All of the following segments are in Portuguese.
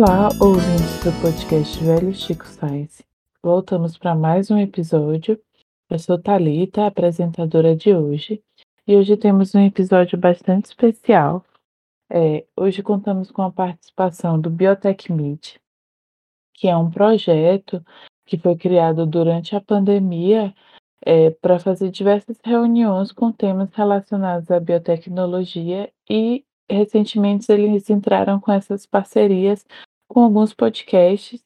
Olá, ouvintes do podcast Velho Chico Science. Voltamos para mais um episódio. Eu sou Talita, apresentadora de hoje, e hoje temos um episódio bastante especial. É, hoje contamos com a participação do Biotech Meet, que é um projeto que foi criado durante a pandemia é, para fazer diversas reuniões com temas relacionados à biotecnologia e recentemente eles entraram com essas parcerias com alguns podcasts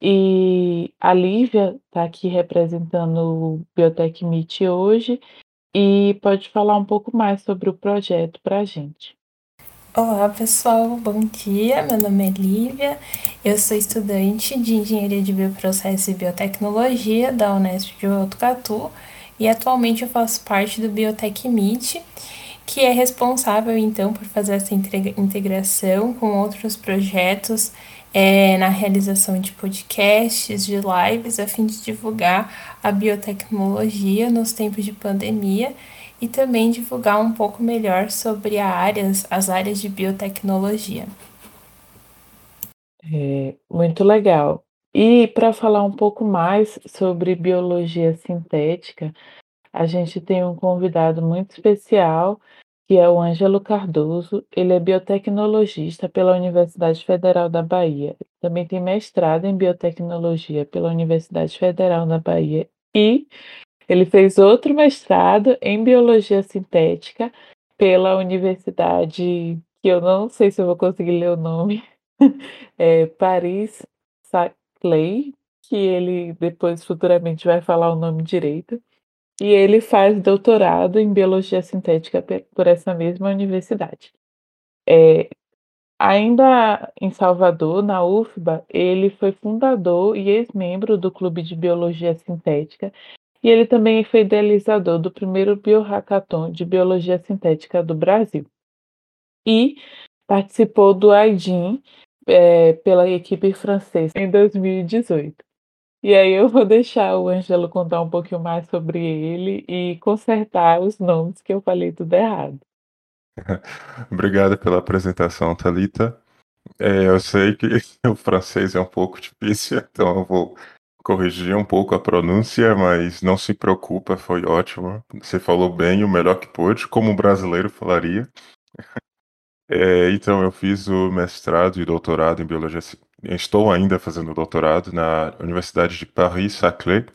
e a Lívia está aqui representando o Biotech Meet hoje e pode falar um pouco mais sobre o projeto para a gente. Olá pessoal, bom dia. Meu nome é Lívia, eu sou estudante de Engenharia de Bioprocesso e Biotecnologia da Unesp de Botucatu e atualmente eu faço parte do Biotech Meet que é responsável então por fazer essa integração com outros projetos é, na realização de podcasts, de lives, a fim de divulgar a biotecnologia nos tempos de pandemia e também divulgar um pouco melhor sobre áreas, as áreas de biotecnologia. É, muito legal. E para falar um pouco mais sobre biologia sintética, a gente tem um convidado muito especial, que é o Ângelo Cardoso. Ele é biotecnologista pela Universidade Federal da Bahia. Também tem mestrado em biotecnologia pela Universidade Federal da Bahia e ele fez outro mestrado em biologia sintética pela universidade que eu não sei se eu vou conseguir ler o nome, é Paris Saclay, que ele depois futuramente vai falar o nome direito. E ele faz doutorado em biologia sintética por essa mesma universidade. É, ainda em Salvador, na UFBA, ele foi fundador e ex-membro do Clube de Biologia Sintética e ele também foi idealizador do primeiro biohackathon de biologia sintética do Brasil. E participou do AIDIN é, pela equipe francesa em 2018. E aí eu vou deixar o Ângelo contar um pouquinho mais sobre ele e consertar os nomes que eu falei tudo errado. Obrigado pela apresentação, Talita. É, eu sei que o francês é um pouco difícil, então eu vou corrigir um pouco a pronúncia, mas não se preocupa, foi ótimo. Você falou bem, o melhor que pôde, como um brasileiro falaria. É, então, eu fiz o mestrado e doutorado em biologia Estou ainda fazendo doutorado na Universidade de Paris-Saclay,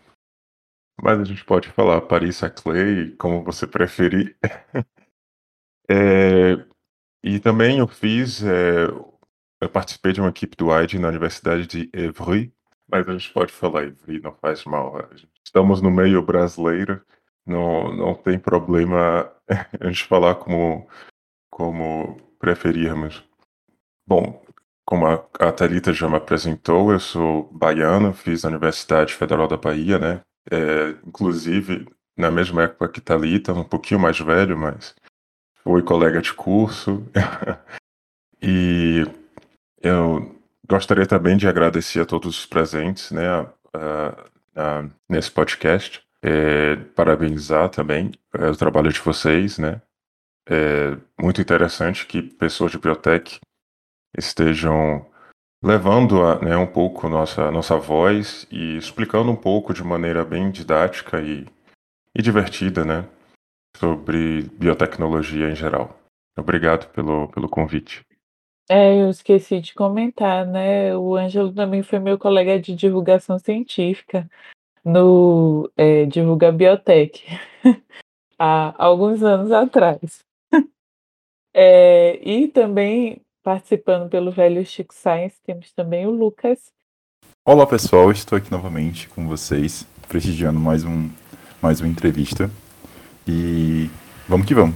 mas a gente pode falar Paris-Saclay, como você preferir. é, e também eu fiz, é, eu participei de uma equipe do AID na Universidade de Évry, mas a gente pode falar Évry, não faz mal. Estamos no meio brasileiro, não, não tem problema a gente falar como, como preferirmos. Bom, como a, Thalita já me apresentou, eu sou baiano, fiz a Universidade Federal da Bahia, né? É, inclusive, na mesma época que Thalita, um pouquinho mais velho, mas fui colega de curso. e eu gostaria também de agradecer a todos os presentes, né? A, a, a, nesse podcast. É, parabenizar também é, o trabalho de vocês, né? É muito interessante que pessoas de biotech estejam levando a, né, um pouco nossa nossa voz e explicando um pouco de maneira bem didática e, e divertida, né, sobre biotecnologia em geral. Obrigado pelo, pelo convite. É, eu esqueci de comentar, né? O Ângelo também foi meu colega de divulgação científica no é, Divulga Biotech há alguns anos atrás. É, e também Participando pelo Velho Chico Science, temos também o Lucas. Olá pessoal, estou aqui novamente com vocês, prestigiando mais, um, mais uma entrevista. E vamos que vamos.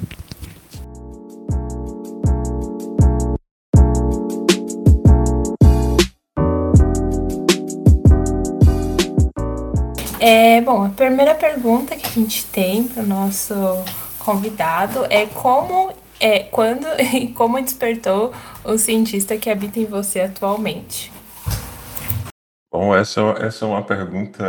É, bom, a primeira pergunta que a gente tem para o nosso convidado é como é quando e como despertou o cientista que habita em você atualmente? Bom, essa, essa é uma pergunta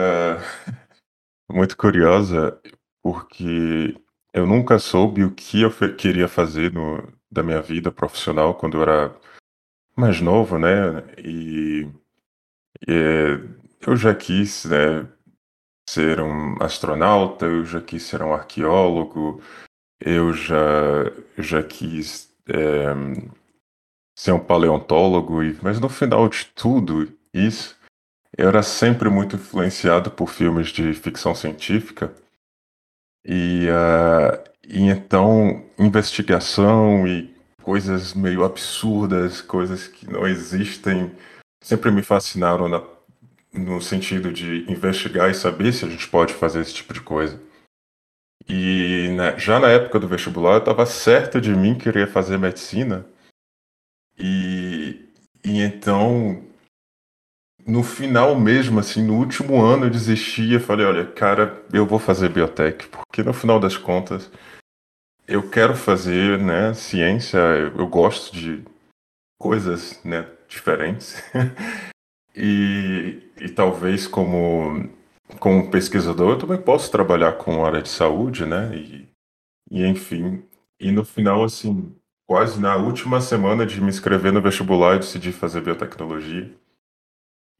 muito curiosa, porque eu nunca soube o que eu queria fazer no, da minha vida profissional quando eu era mais novo, né? E, e é, eu já quis, né, ser um astronauta, eu já quis ser um arqueólogo, eu já, já quis é, ser um paleontólogo, mas no final de tudo isso, eu era sempre muito influenciado por filmes de ficção científica. E, uh, e então, investigação e coisas meio absurdas, coisas que não existem, sempre me fascinaram na, no sentido de investigar e saber se a gente pode fazer esse tipo de coisa. E né, já na época do vestibular eu estava certo de mim querer fazer medicina. E, e então, no final mesmo, assim, no último ano eu e falei, olha, cara, eu vou fazer biotech, porque no final das contas eu quero fazer, né, ciência, eu, eu gosto de coisas, né, diferentes. e, e talvez como como pesquisador, eu também posso trabalhar com área de saúde, né? E, e enfim, e no final, assim, quase na última semana de me inscrever no vestibular, eu decidi fazer biotecnologia.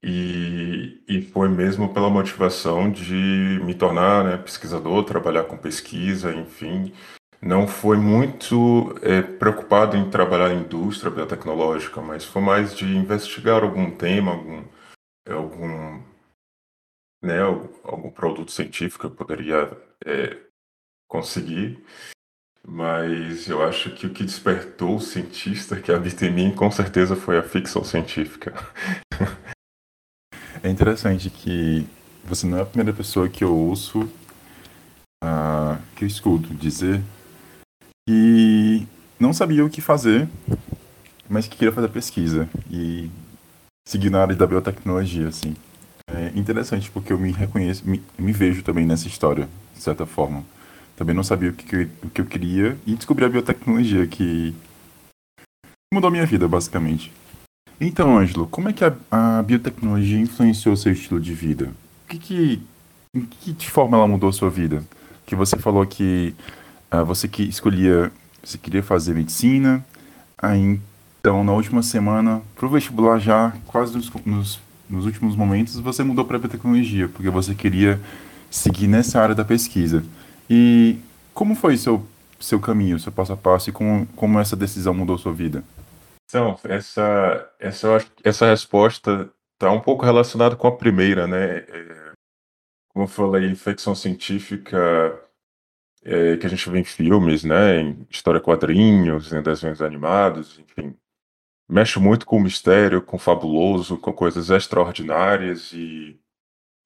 E, e foi mesmo pela motivação de me tornar né, pesquisador, trabalhar com pesquisa, enfim. Não foi muito é, preocupado em trabalhar em indústria biotecnológica, mas foi mais de investigar algum tema, algum, algum né, algum produto científico eu poderia é, conseguir, mas eu acho que o que despertou o cientista que habita em mim com certeza foi a ficção científica. É interessante que você não é a primeira pessoa que eu ouço, uh, que eu escuto dizer que não sabia o que fazer, mas que queria fazer pesquisa e seguir na área da biotecnologia, assim. É interessante porque eu me reconheço, me, me vejo também nessa história, de certa forma. Também não sabia o que, o que eu queria e descobri a biotecnologia que mudou a minha vida, basicamente. Então, Ângelo, como é que a, a biotecnologia influenciou seu estilo de vida? O que, que, em que forma ela mudou sua vida? Que você falou que uh, você que escolhia, você queria fazer medicina, aí então na última semana, pro vestibular já, quase nos, nos nos últimos momentos você mudou para a biotecnologia, porque você queria seguir nessa área da pesquisa. E como foi seu seu caminho, seu passo a passo e como, como essa decisão mudou sua vida? Então, essa essa essa resposta está um pouco relacionada com a primeira, né? É, como eu falei, ficção científica é, que a gente vê em filmes, né? Em história quadrinhos, em desenhos animados, enfim mexe muito com o mistério, com o fabuloso, com coisas extraordinárias e,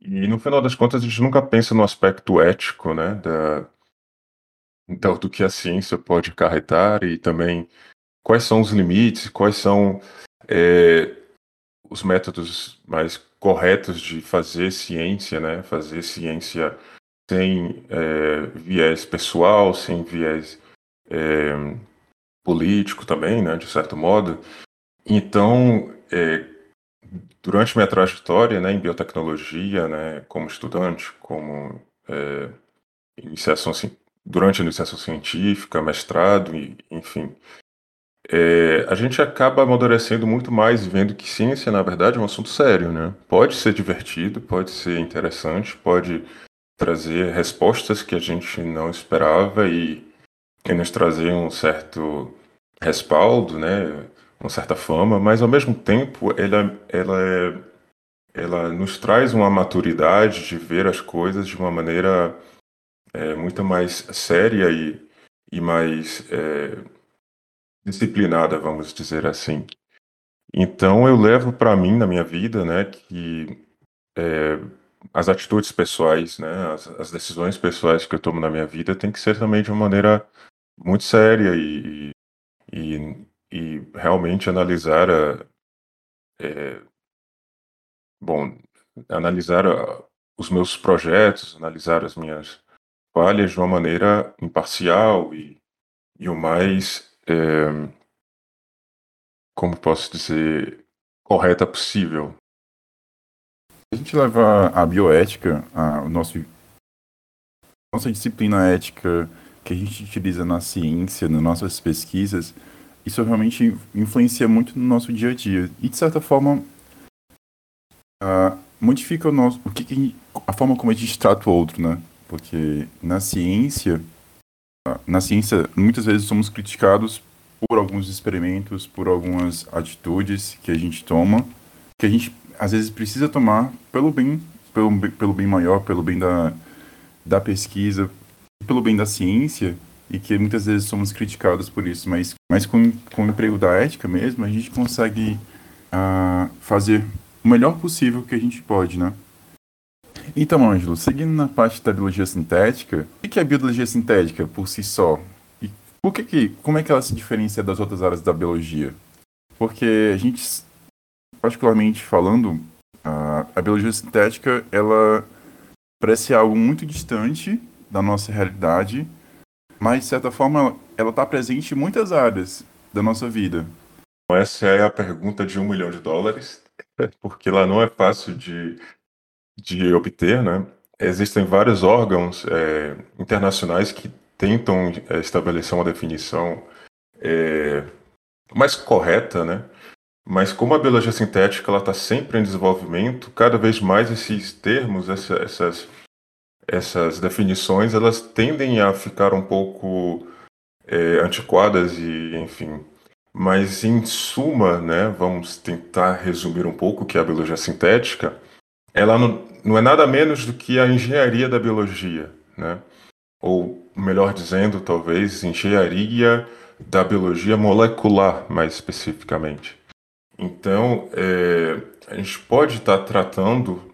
e no final das contas a gente nunca pensa no aspecto ético, né, da, então, do que a ciência pode acarretar e também quais são os limites, quais são é, os métodos mais corretos de fazer ciência, né, fazer ciência sem é, viés pessoal, sem viés é, político também, né, de certo modo. Então, é, durante minha trajetória né, em biotecnologia, né, como estudante, como é, iniciação, durante a iniciação científica, mestrado, e, enfim, é, a gente acaba amadurecendo muito mais vendo que ciência, na verdade, é um assunto sério. Né? Pode ser divertido, pode ser interessante, pode trazer respostas que a gente não esperava e, e nos trazer um certo respaldo, né? Uma certa fama, mas ao mesmo tempo ela, ela, é, ela nos traz uma maturidade de ver as coisas de uma maneira é, muito mais séria e, e mais é, disciplinada, vamos dizer assim. Então eu levo para mim na minha vida, né, que é, as atitudes pessoais, né, as, as, decisões pessoais que eu tomo na minha vida tem que ser também de uma maneira muito séria e, e, e realmente analisar a, é, bom, analisar a, os meus projetos, analisar as minhas falhas de uma maneira imparcial e, e o mais, é, como posso dizer, correta possível. A gente leva a bioética, a, nosso, nossa disciplina ética que a gente utiliza na ciência, nas nossas pesquisas, isso realmente influencia muito no nosso dia a dia. E, de certa forma, uh, modifica o nosso, o que, que a forma como a gente trata o outro, né? Porque na ciência, uh, na ciência, muitas vezes somos criticados por alguns experimentos, por algumas atitudes que a gente toma, que a gente às vezes precisa tomar pelo bem, pelo, pelo bem maior, pelo bem da, da pesquisa, pelo bem da ciência, e que muitas vezes somos criticados por isso, mas, mas com, com o emprego da ética mesmo, a gente consegue uh, fazer o melhor possível que a gente pode, né? Então, Ângelo, seguindo na parte da biologia sintética, o que é a biologia sintética por si só? E por que que, como é que ela se diferencia das outras áreas da biologia? Porque a gente, particularmente falando, a, a biologia sintética, ela parece algo muito distante da nossa realidade, mas de certa forma ela está presente em muitas áreas da nossa vida. Essa é a pergunta de um milhão de dólares, porque ela não é fácil de, de obter, né? Existem vários órgãos é, internacionais que tentam é, estabelecer uma definição é, mais correta, né? Mas como a biologia sintética ela está sempre em desenvolvimento, cada vez mais esses termos, essa, essas essas definições elas tendem a ficar um pouco é, antiquadas e enfim. Mas em suma né vamos tentar resumir um pouco que é a biologia sintética. Ela não, não é nada menos do que a engenharia da biologia né? Ou melhor dizendo talvez engenharia da biologia molecular mais especificamente. Então é, a gente pode estar tratando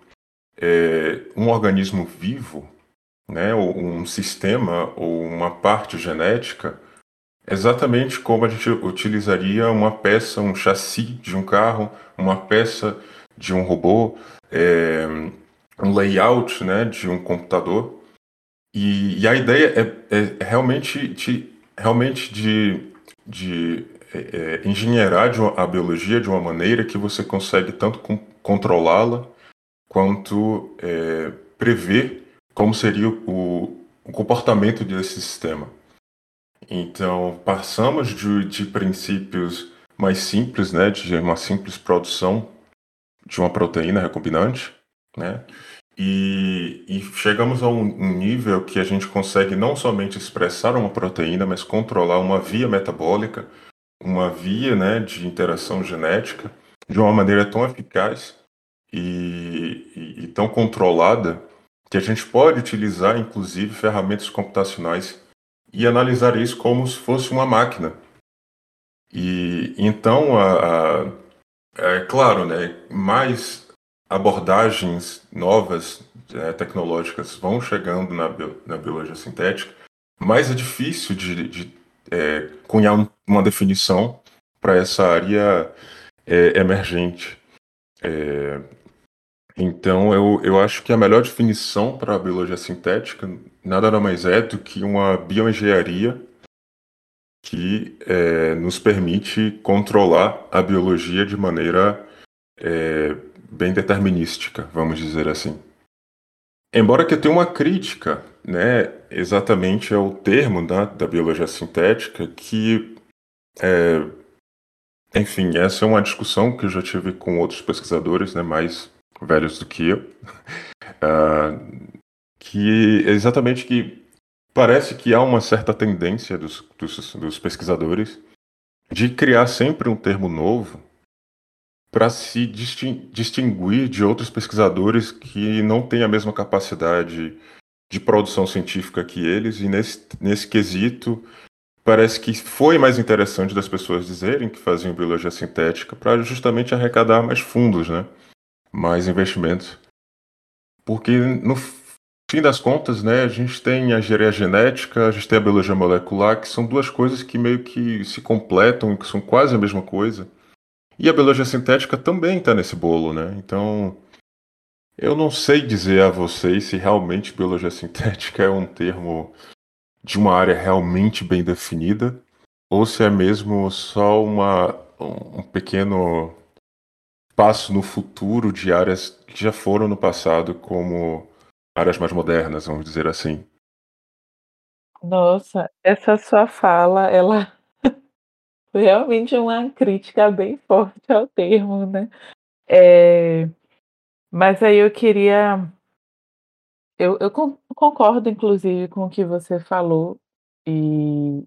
é, um organismo vivo, né, ou um sistema ou uma parte genética, exatamente como a gente utilizaria uma peça, um chassi de um carro, uma peça de um robô, é, um layout né, de um computador. E, e a ideia é, é, realmente de, realmente de, de é, é engenheirar a biologia de uma maneira que você consegue tanto controlá-la quanto é, prever como seria o, o, comportamento desse sistema. Então, passamos de, de princípios mais simples, né, de uma simples produção de uma proteína recombinante, né, e, e chegamos a um, nível que a gente consegue não somente expressar uma proteína, mas controlar uma via metabólica, uma via né, de interação genética, de uma maneira tão eficaz e, e, e tão controlada que a gente pode utilizar, inclusive, ferramentas computacionais e analisar isso como se fosse uma máquina. E então, a, a, é claro, né, mais abordagens novas é, tecnológicas vão chegando na, na biologia sintética, mais é difícil de, de é, cunhar uma definição para essa área é, emergente. Então, eu, eu acho que a melhor definição para a biologia sintética nada mais é do que uma bioengenharia que é, nos permite controlar a biologia de maneira é, bem determinística, vamos dizer assim. Embora que eu tenha uma crítica, né, exatamente ao termo né, da biologia sintética, que, é, enfim, essa é uma discussão que eu já tive com outros pesquisadores, né, mais velhos do que eu, uh, que exatamente que parece que há uma certa tendência dos, dos, dos pesquisadores de criar sempre um termo novo para se distinguir de outros pesquisadores que não têm a mesma capacidade de produção científica que eles, e nesse, nesse quesito parece que foi mais interessante das pessoas dizerem que faziam biologia sintética para justamente arrecadar mais fundos, né? Mais investimentos. Porque no fim das contas, né, a gente tem a engenharia genética, a gente tem a biologia molecular, que são duas coisas que meio que se completam, que são quase a mesma coisa. E a biologia sintética também está nesse bolo, né? Então, eu não sei dizer a vocês se realmente biologia sintética é um termo de uma área realmente bem definida ou se é mesmo só uma, um pequeno passo no futuro de áreas que já foram no passado como áreas mais modernas, vamos dizer assim. Nossa, essa sua fala, ela realmente uma crítica bem forte ao termo, né? É, mas aí eu queria. Eu, eu concordo, inclusive, com o que você falou, e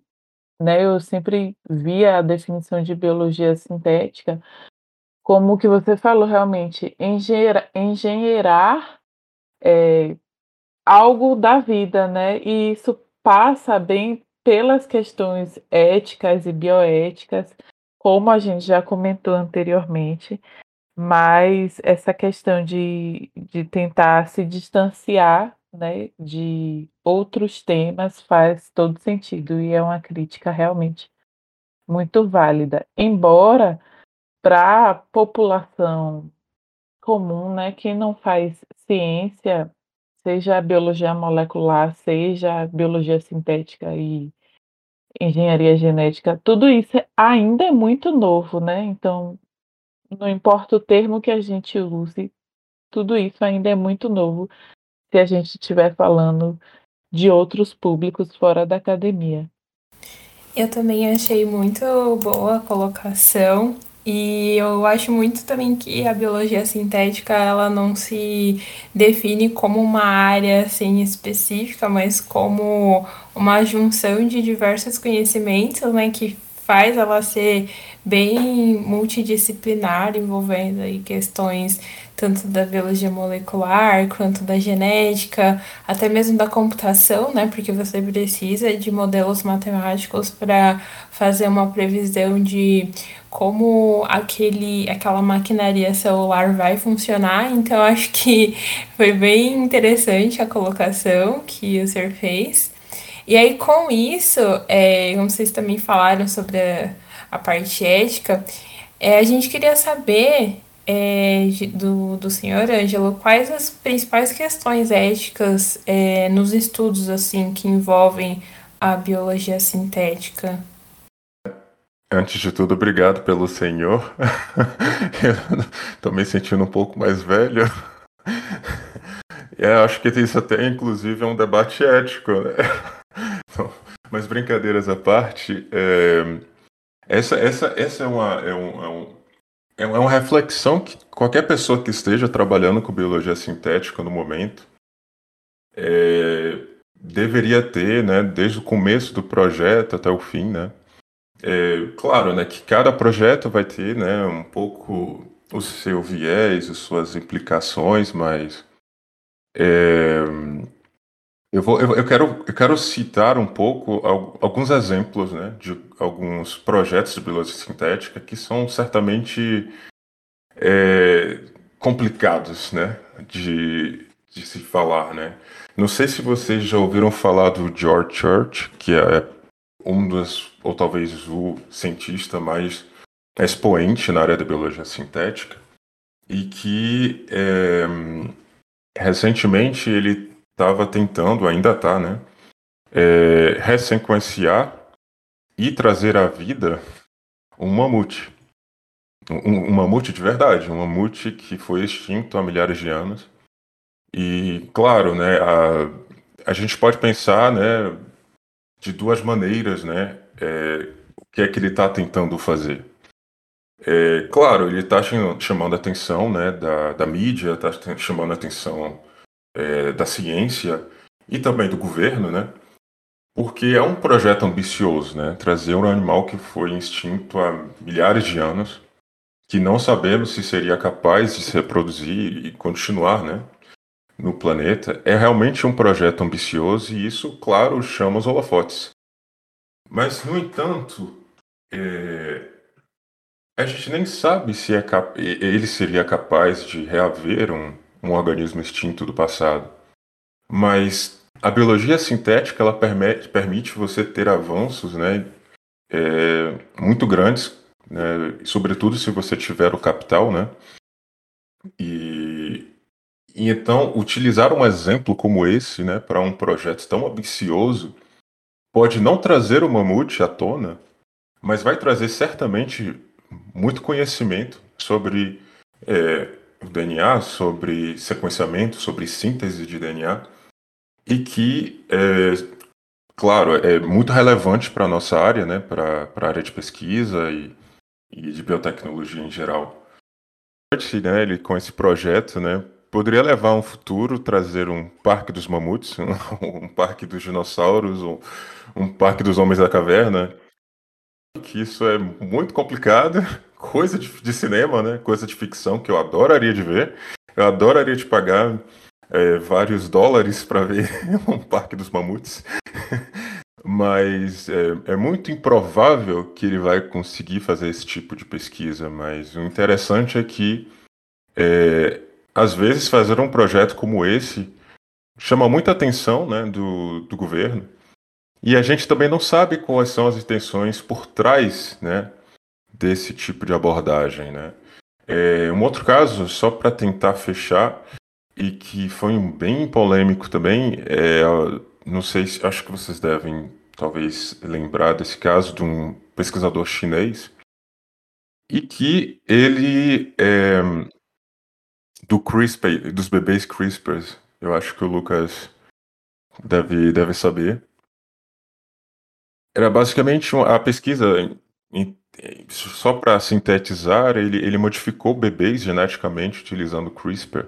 né, eu sempre via a definição de biologia sintética como que você falou realmente, engenheira, engenheirar é, algo da vida, né? E isso passa bem pelas questões éticas e bioéticas, como a gente já comentou anteriormente, mas essa questão de, de tentar se distanciar né, de outros temas faz todo sentido e é uma crítica realmente muito válida. Embora para a população comum, né, quem não faz ciência, seja biologia molecular, seja biologia sintética e engenharia genética, tudo isso ainda é muito novo, né? Então, não importa o termo que a gente use, tudo isso ainda é muito novo se a gente estiver falando de outros públicos fora da academia. Eu também achei muito boa a colocação e eu acho muito também que a biologia sintética ela não se define como uma área assim específica, mas como uma junção de diversos conhecimentos, né, que faz ela ser bem multidisciplinar, envolvendo aí questões tanto da biologia molecular quanto da genética, até mesmo da computação, né? Porque você precisa de modelos matemáticos para fazer uma previsão de como aquele, aquela maquinaria celular vai funcionar. Então, acho que foi bem interessante a colocação que o senhor fez. E aí, com isso, é, como vocês também falaram sobre a, a parte ética, é, a gente queria saber é, do, do senhor Ângelo, quais as principais questões éticas é, nos estudos assim que envolvem a biologia sintética? Antes de tudo, obrigado pelo senhor. Estou me sentindo um pouco mais velho. É, acho que isso até, inclusive, é um debate ético, né? Mas brincadeiras à parte, é, essa, essa, essa é, uma, é, um, é, um, é uma reflexão que qualquer pessoa que esteja trabalhando com biologia sintética no momento é, deveria ter, né, desde o começo do projeto até o fim, né? É, claro, né, que cada projeto vai ter, né, um pouco o seu viés, as suas implicações, mas é, eu, vou, eu, eu, quero, eu quero citar um pouco alguns exemplos né, de alguns projetos de biologia sintética que são certamente é, complicados né, de, de se falar. Né? Não sei se vocês já ouviram falar do George Church, que é um dos, ou talvez o cientista mais expoente na área da biologia sintética, e que é, recentemente ele estava tentando, ainda está, né, é, ressequenciar e trazer à vida um mamute. Um, um mamute de verdade, um mamute que foi extinto há milhares de anos. E, claro, né, a, a gente pode pensar, né, de duas maneiras, né? É, o que é que ele está tentando fazer? É, claro, ele está chamando a atenção né, da, da mídia, está chamando a atenção é, da ciência e também do governo, né? Porque é um projeto ambicioso, né? Trazer um animal que foi extinto há milhares de anos, que não sabemos se seria capaz de se reproduzir e continuar, né? no planeta é realmente um projeto ambicioso e isso, claro, chama os holofotes. Mas, no entanto, é... a gente nem sabe se é cap... ele seria capaz de reaver um, um organismo extinto do passado. Mas a biologia sintética ela permite, permite você ter avanços né, é, muito grandes, né, sobretudo se você tiver o capital, né? E e então, utilizar um exemplo como esse, né, para um projeto tão ambicioso, pode não trazer o mamute à tona, mas vai trazer certamente muito conhecimento sobre é, o DNA, sobre sequenciamento, sobre síntese de DNA, e que é, claro, é muito relevante para a nossa área, né, para a área de pesquisa e, e de biotecnologia em geral. Né, ele, com esse projeto, né, poderia levar um futuro, trazer um parque dos mamutes, um parque dos dinossauros, um, um parque dos homens da caverna, que isso é muito complicado, coisa de, de, cinema, né? Coisa de ficção que eu adoraria de ver. Eu adoraria de pagar é, vários dólares para ver um parque dos mamutes. mas é, é, muito improvável que ele vai conseguir fazer esse tipo de pesquisa. Mas o interessante é que, é, às vezes, fazer um projeto como esse chama muita atenção né, do, do governo. E a gente também não sabe quais são as intenções por trás né, desse tipo de abordagem. Né? É, um outro caso, só para tentar fechar, e que foi bem polêmico também, é, não sei se acho que vocês devem talvez lembrar desse caso de um pesquisador chinês e que ele é, do CRISPR, dos bebês CRISPR, eu acho que o Lucas deve, deve saber. Era basicamente a pesquisa, só para sintetizar, ele, ele modificou bebês geneticamente utilizando CRISPR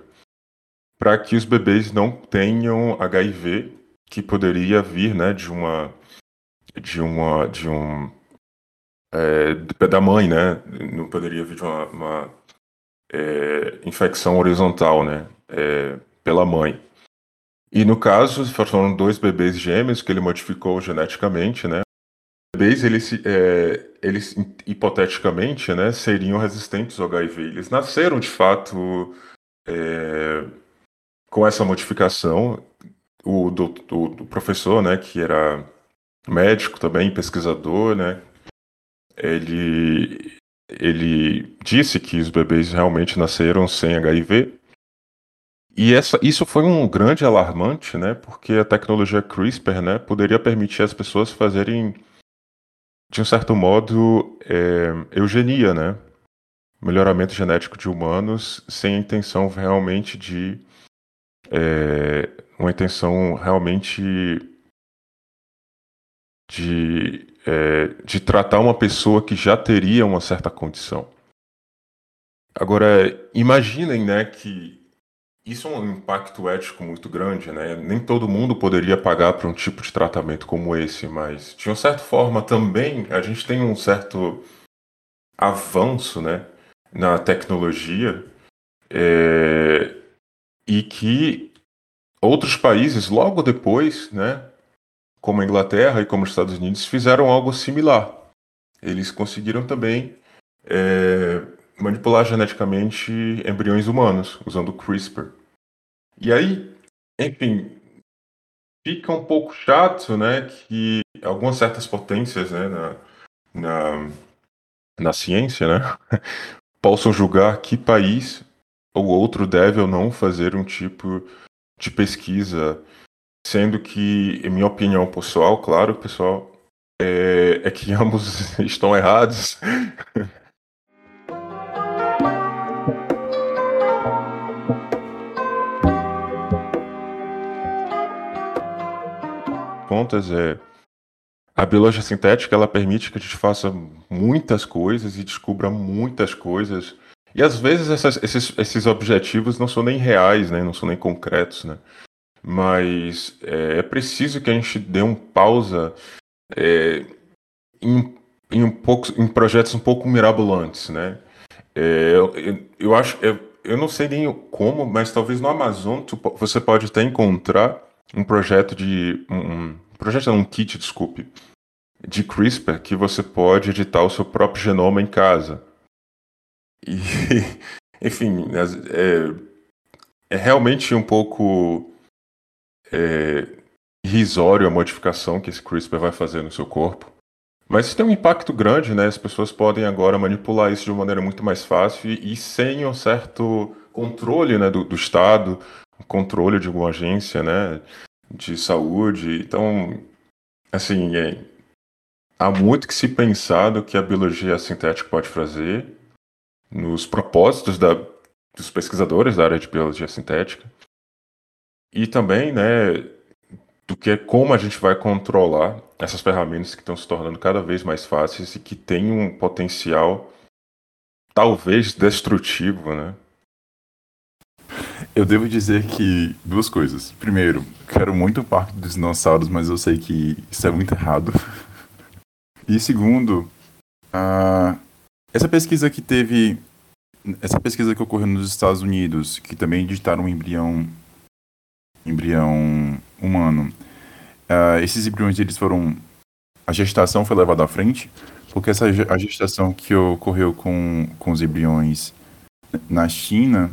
para que os bebês não tenham HIV, que poderia vir né, de uma. de uma. de um. É, da mãe, né? Não poderia vir de uma, uma é, infecção horizontal, né? É, pela mãe. E no caso, foram dois bebês gêmeos que ele modificou geneticamente, né? Bebês, eles, é, eles hipoteticamente, né, seriam resistentes ao HIV. Eles nasceram, de fato, é, com essa modificação. O, do, do, professor, né, que era médico também, pesquisador, né, ele, ele disse que os bebês realmente nasceram sem HIV. E essa, isso foi um grande alarmante, né, porque a tecnologia CRISPR, né, poderia permitir as pessoas fazerem de um certo modo, é, eugenia, né? Melhoramento genético de humanos sem a intenção realmente de. É, uma intenção realmente de, é, de tratar uma pessoa que já teria uma certa condição. Agora, imaginem né, que isso é um impacto ético muito grande, né? Nem todo mundo poderia pagar por um tipo de tratamento como esse, mas de uma certa forma também a gente tem um certo avanço, né, na tecnologia é... e que outros países logo depois, né, como a Inglaterra e como os Estados Unidos, fizeram algo similar. Eles conseguiram também é manipular geneticamente embriões humanos usando CRISPR. E aí, enfim, fica um pouco chato, né, que algumas certas potências, né, na, na, na ciência, né, possam julgar que país ou outro deve ou não fazer um tipo de pesquisa, sendo que, em minha opinião pessoal, claro, pessoal, é, é que ambos estão errados. Contas, é, a biologia sintética ela permite que a gente faça muitas coisas e descubra muitas coisas. E às vezes essas, esses, esses objetivos não são nem reais, né? não são nem concretos. Né? Mas é, é preciso que a gente dê um pausa é, em, em, um pouco, em projetos um pouco mirabolantes. Né? É, eu, eu, acho. Eu, eu não sei nem como, mas talvez no Amazon tu, você pode até encontrar um projeto de. Um, projeto um kit, desculpe, de CRISPR que você pode editar o seu próprio genoma em casa. E, enfim, é, é realmente um pouco é, irrisório a modificação que esse CRISPR vai fazer no seu corpo. Mas isso tem um impacto grande, né? As pessoas podem agora manipular isso de uma maneira muito mais fácil e, e sem um certo controle né, do, do Estado, controle de alguma agência, né? de saúde. Então, assim, é, há muito que se pensar do que a biologia sintética pode fazer nos propósitos da, dos pesquisadores da área de biologia sintética. E também, né, do que é como a gente vai controlar essas ferramentas que estão se tornando cada vez mais fáceis e que têm um potencial talvez destrutivo, né? Eu devo dizer que duas coisas. Primeiro, quero muito o Parque dos Dinossauros, mas eu sei que isso é muito errado. E segundo, uh, essa pesquisa que teve. Essa pesquisa que ocorreu nos Estados Unidos, que também editaram um embrião. embrião humano. Uh, esses embriões eles foram. A gestação foi levada à frente, porque essa, a gestação que ocorreu com, com os embriões na China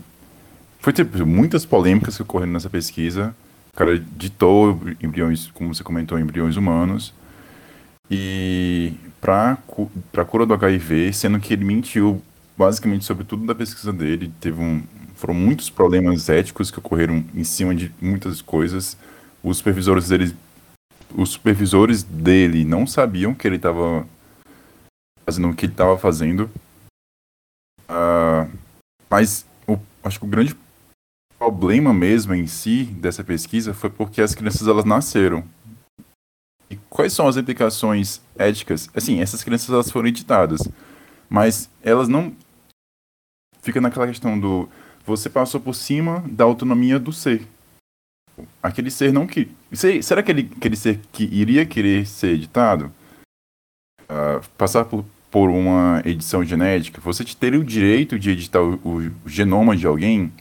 foi tipo, muitas polêmicas que ocorreram nessa pesquisa. O cara ditou embriões, como você comentou, embriões humanos. E para a cura do HIV, sendo que ele mentiu basicamente sobre tudo da pesquisa dele. Teve um, foram muitos problemas éticos que ocorreram em cima de muitas coisas. Os supervisores dele, os supervisores dele não sabiam que ele estava fazendo o que ele estava fazendo. Uh, mas o, acho que o grande problema mesmo em si dessa pesquisa foi porque as crianças elas nasceram. E quais são as implicações éticas? Assim, essas crianças elas foram editadas, mas elas não fica naquela questão do você passou por cima da autonomia do ser. Aquele ser não que será que ele, aquele ser que iria querer ser editado? Uh, passar por, por uma edição genética, você teria o direito de editar o, o genoma de alguém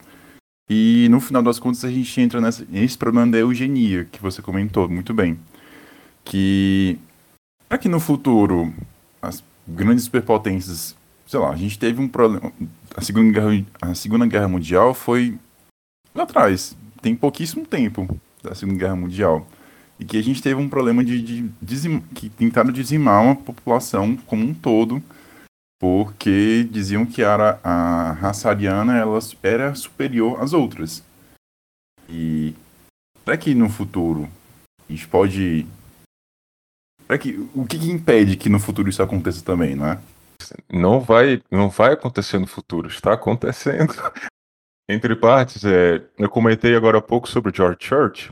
e no final das contas a gente entra nessa, nesse problema da eugenia, que você comentou muito bem. Que para que no futuro as grandes superpotências, sei lá, a gente teve um problema. A Segunda Guerra, a Segunda Guerra Mundial foi lá atrás, tem pouquíssimo tempo da Segunda Guerra Mundial. E que a gente teve um problema de, de, de dizim, que tentaram dizimar uma população como um todo porque diziam que a, a raça ariana ela era superior às outras. E será que no futuro gente pode. Será que, o que, que impede que no futuro isso aconteça também, não é? Não vai, não vai acontecer no futuro, está acontecendo. Entre partes, é, eu comentei agora há pouco sobre George Church.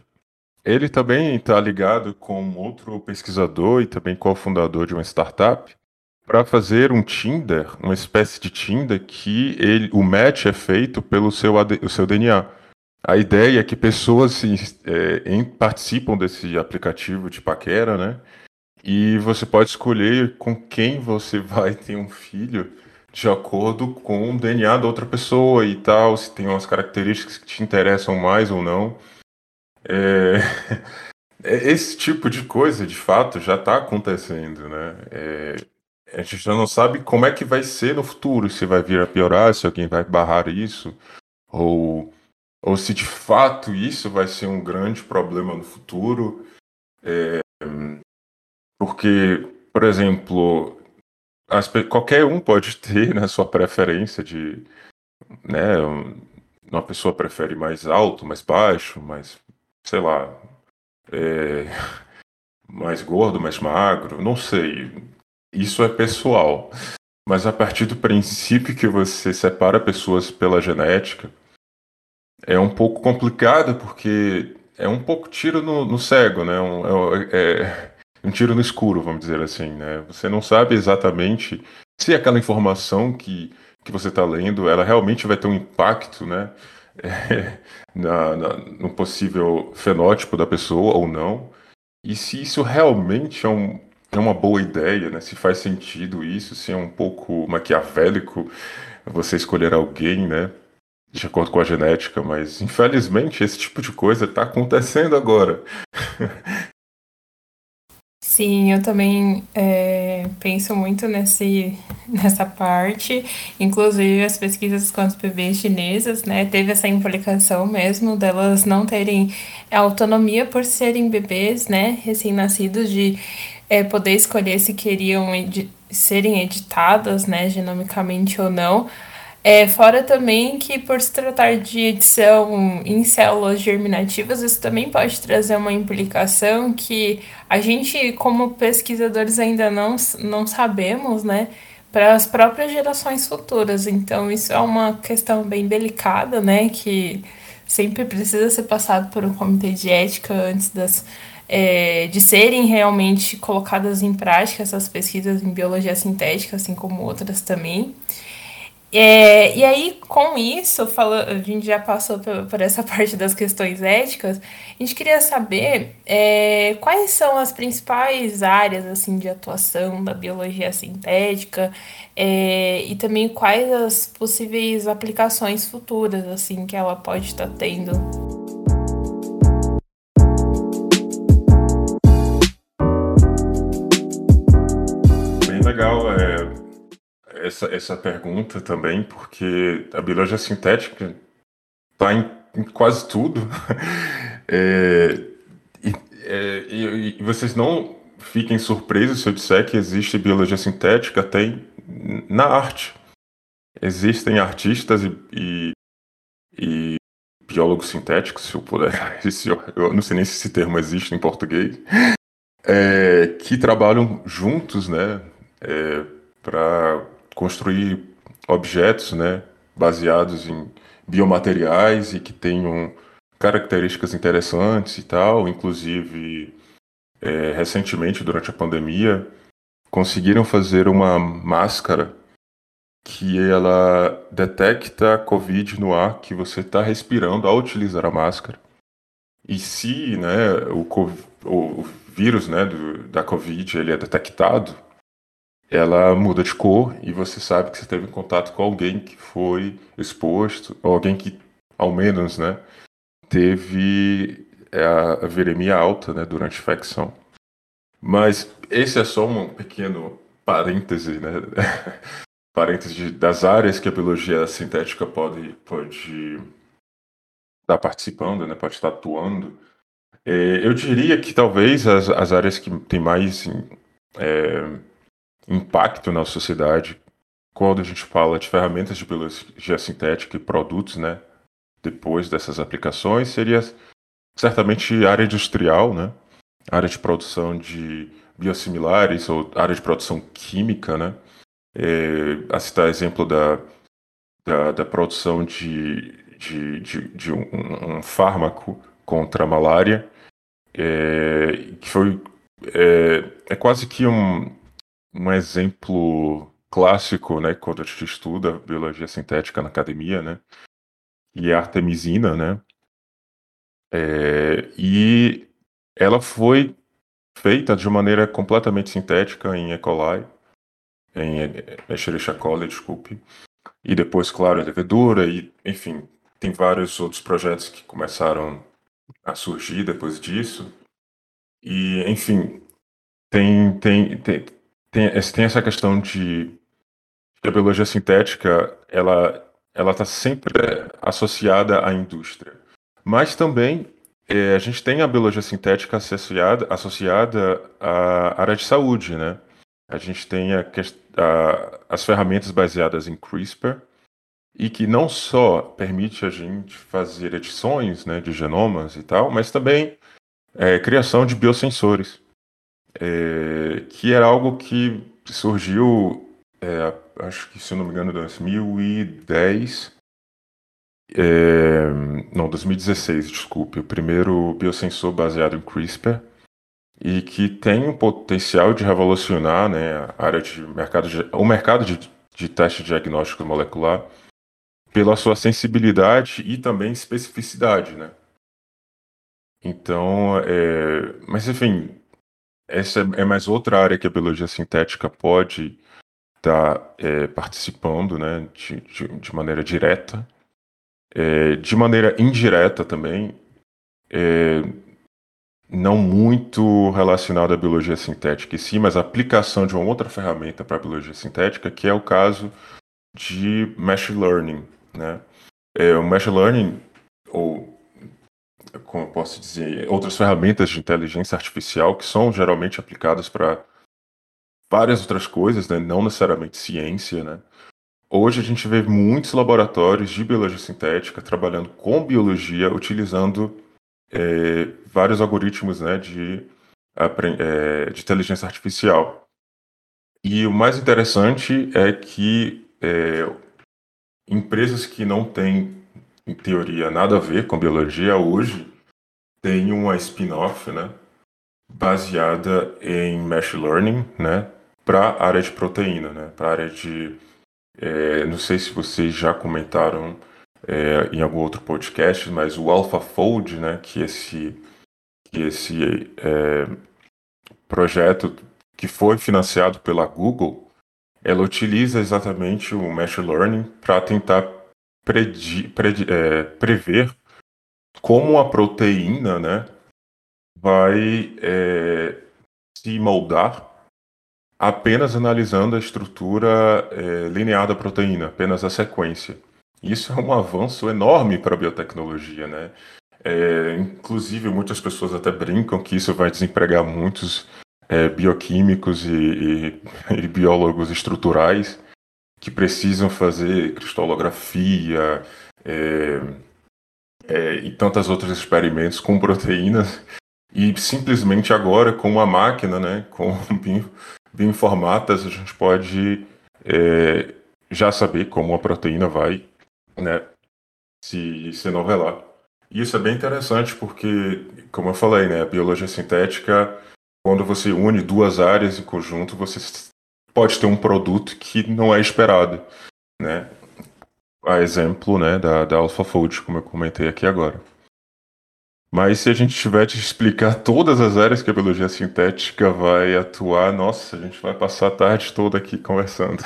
Ele também está ligado com outro pesquisador e também cofundador de uma startup para fazer um Tinder, uma espécie de Tinder que ele, o match é feito pelo seu, o seu DNA. A ideia é que pessoas é, em, participam desse aplicativo de paquera, né? E você pode escolher com quem você vai ter um filho de acordo com o DNA da outra pessoa e tal, se tem umas características que te interessam mais ou não. É... Esse tipo de coisa, de fato, já está acontecendo, né? É a gente não sabe como é que vai ser no futuro, se vai vir a piorar, se alguém vai barrar isso, ou, ou se de fato isso vai ser um grande problema no futuro. É, porque, por exemplo, as, qualquer um pode ter né, sua preferência de. Né, uma pessoa prefere mais alto, mais baixo, mais, sei lá, é, mais gordo, mais magro, não sei isso é pessoal. Mas a partir do princípio que você separa pessoas pela genética, é um pouco complicado porque é um pouco tiro no, no cego, né? Um, é, é, um tiro no escuro, vamos dizer assim, né? Você não sabe exatamente se aquela informação que, que você está lendo, ela realmente vai ter um impacto, né? É, na, na, no possível fenótipo da pessoa ou não. E se isso realmente é um, é uma boa ideia, né? Se faz sentido isso, se é um pouco maquiavélico você escolher alguém, né? De acordo com a genética, mas infelizmente esse tipo de coisa está acontecendo agora. Sim, eu também é, penso muito nesse, nessa parte. Inclusive, as pesquisas com as bebês chinesas, né, teve essa implicação mesmo delas não terem autonomia por serem bebês, né, recém-nascidos, de é, poder escolher se queriam edi serem editadas, né, genomicamente ou não. É, fora também que, por se tratar de edição em células germinativas, isso também pode trazer uma implicação que a gente, como pesquisadores, ainda não, não sabemos, né, para as próprias gerações futuras. Então, isso é uma questão bem delicada, né, que sempre precisa ser passado por um comitê de ética antes das é, de serem realmente colocadas em prática essas pesquisas em biologia sintética, assim como outras também. É, e aí, com isso, fala, a gente já passou por, por, essa parte das questões éticas, a gente queria saber é, quais são as principais áreas assim de atuação da biologia sintética é, e também quais as possíveis aplicações futuras assim que ela pode estar tendo. Essa, essa pergunta também, porque a biologia sintética está em, em, quase tudo. é, e, é, e, e, vocês não fiquem surpresos se eu disser que existe biologia sintética até na arte. Existem artistas e, e, e biólogos sintéticos, se eu puder. Eu não sei nem se esse termo existe em português. É, que trabalham juntos, né, é, para construir objetos, né, baseados em biomateriais e que tenham características interessantes e tal. Inclusive, é, recentemente, durante a pandemia, conseguiram fazer uma máscara que ela detecta a Covid no ar que você está respirando ao utilizar a máscara. E se né, o, o, vírus né, do, da Covid ele é detectado, ela muda de cor e você sabe que você teve contato com alguém que foi exposto, ou alguém que, ao menos, né, teve é, a, viremia alta né, durante a infecção. Mas esse é só um pequeno parêntese, né? parêntese das áreas que a biologia sintética pode, pode estar participando, né? pode estar atuando. É, eu diria que talvez as, as áreas que têm mais é, impacto na sociedade quando a gente fala de ferramentas de biologia sintética e produtos, né? Depois dessas aplicações, seria certamente área industrial, né? Área de produção de biosimilares ou área de produção química, né? É, a citar exemplo da, da, da produção de, de, de, de um, um, fármaco contra a malária, é, que foi é, é quase que um, um exemplo clássico, né, quando a gente estuda biologia sintética na academia, né, e a artemisina, né, é, e ela foi feita de maneira completamente sintética em E. coli, em Escherichia coli, desculpe, e depois, claro, a levedura, e, enfim, tem vários outros projetos que começaram a surgir depois disso, e, enfim, tem, tem, tem, tem, tem essa questão de que a biologia sintética ela ela está sempre associada à indústria, mas também é, a gente tem a biologia sintética associada, associada à área de saúde, né? A gente tem a, a, as ferramentas baseadas em CRISPR e que não só permite a gente fazer edições né, de genomas e tal, mas também é, criação de biosensores é, que era algo que surgiu, é, acho que se eu não me engano, em 2010. É, não, 2016, desculpe. O primeiro biosensor baseado em CRISPR e que tem um potencial de revolucionar né, a área de mercado de, o mercado de, de teste diagnóstico molecular pela sua sensibilidade e também especificidade, né? Então, é, mas enfim, essa é mais outra área que a biologia sintética pode estar tá, é, participando, né, de, de, de maneira direta, é, de maneira indireta também, é, não muito relacionada à biologia sintética em si, mas a aplicação de uma outra ferramenta para a biologia sintética, que é o caso de machine learning, né? É, o machine learning, ou como posso dizer, outras ferramentas de inteligência artificial que são geralmente aplicadas para várias outras coisas, né? não necessariamente ciência, né? Hoje a gente vê muitos laboratórios de biologia sintética trabalhando com biologia, utilizando é, vários algoritmos né, de, é, de inteligência artificial. E o mais interessante é que é, empresas que não têm em teoria, nada a ver com biologia, hoje tem uma spin-off, né? baseada em machine learning, né, para a área de proteína, né, para a área de, é, não sei se vocês já comentaram é, em algum outro podcast, mas o AlphaFold, né, que esse, que esse é, projeto que foi financiado pela Google, ela utiliza exatamente o machine learning para tentar predi, predi, é, prever como a proteína, né, vai é, se moldar apenas analisando a estrutura é, linear da proteína, apenas a sequência. Isso é um avanço enorme para a biotecnologia, né? É, inclusive, muitas pessoas até brincam que isso vai desempregar muitos é, bioquímicos e, e, e, biólogos estruturais que precisam fazer cristalografia é, é e tantas outros experimentos com proteínas e simplesmente agora com uma máquina, né, com bioinformatas, a gente pode é, já saber como a proteína vai né, se, se novelar. E isso é bem interessante porque, como eu falei, né, a biologia sintética, quando você une duas áreas em conjunto, você pode ter um produto que não é esperado, né? A exemplo, né, da, da AlphaFold, como eu comentei aqui agora. Mas se a gente tiver de explicar todas as áreas que a biologia sintética vai atuar, nossa, a gente vai passar a tarde toda aqui conversando.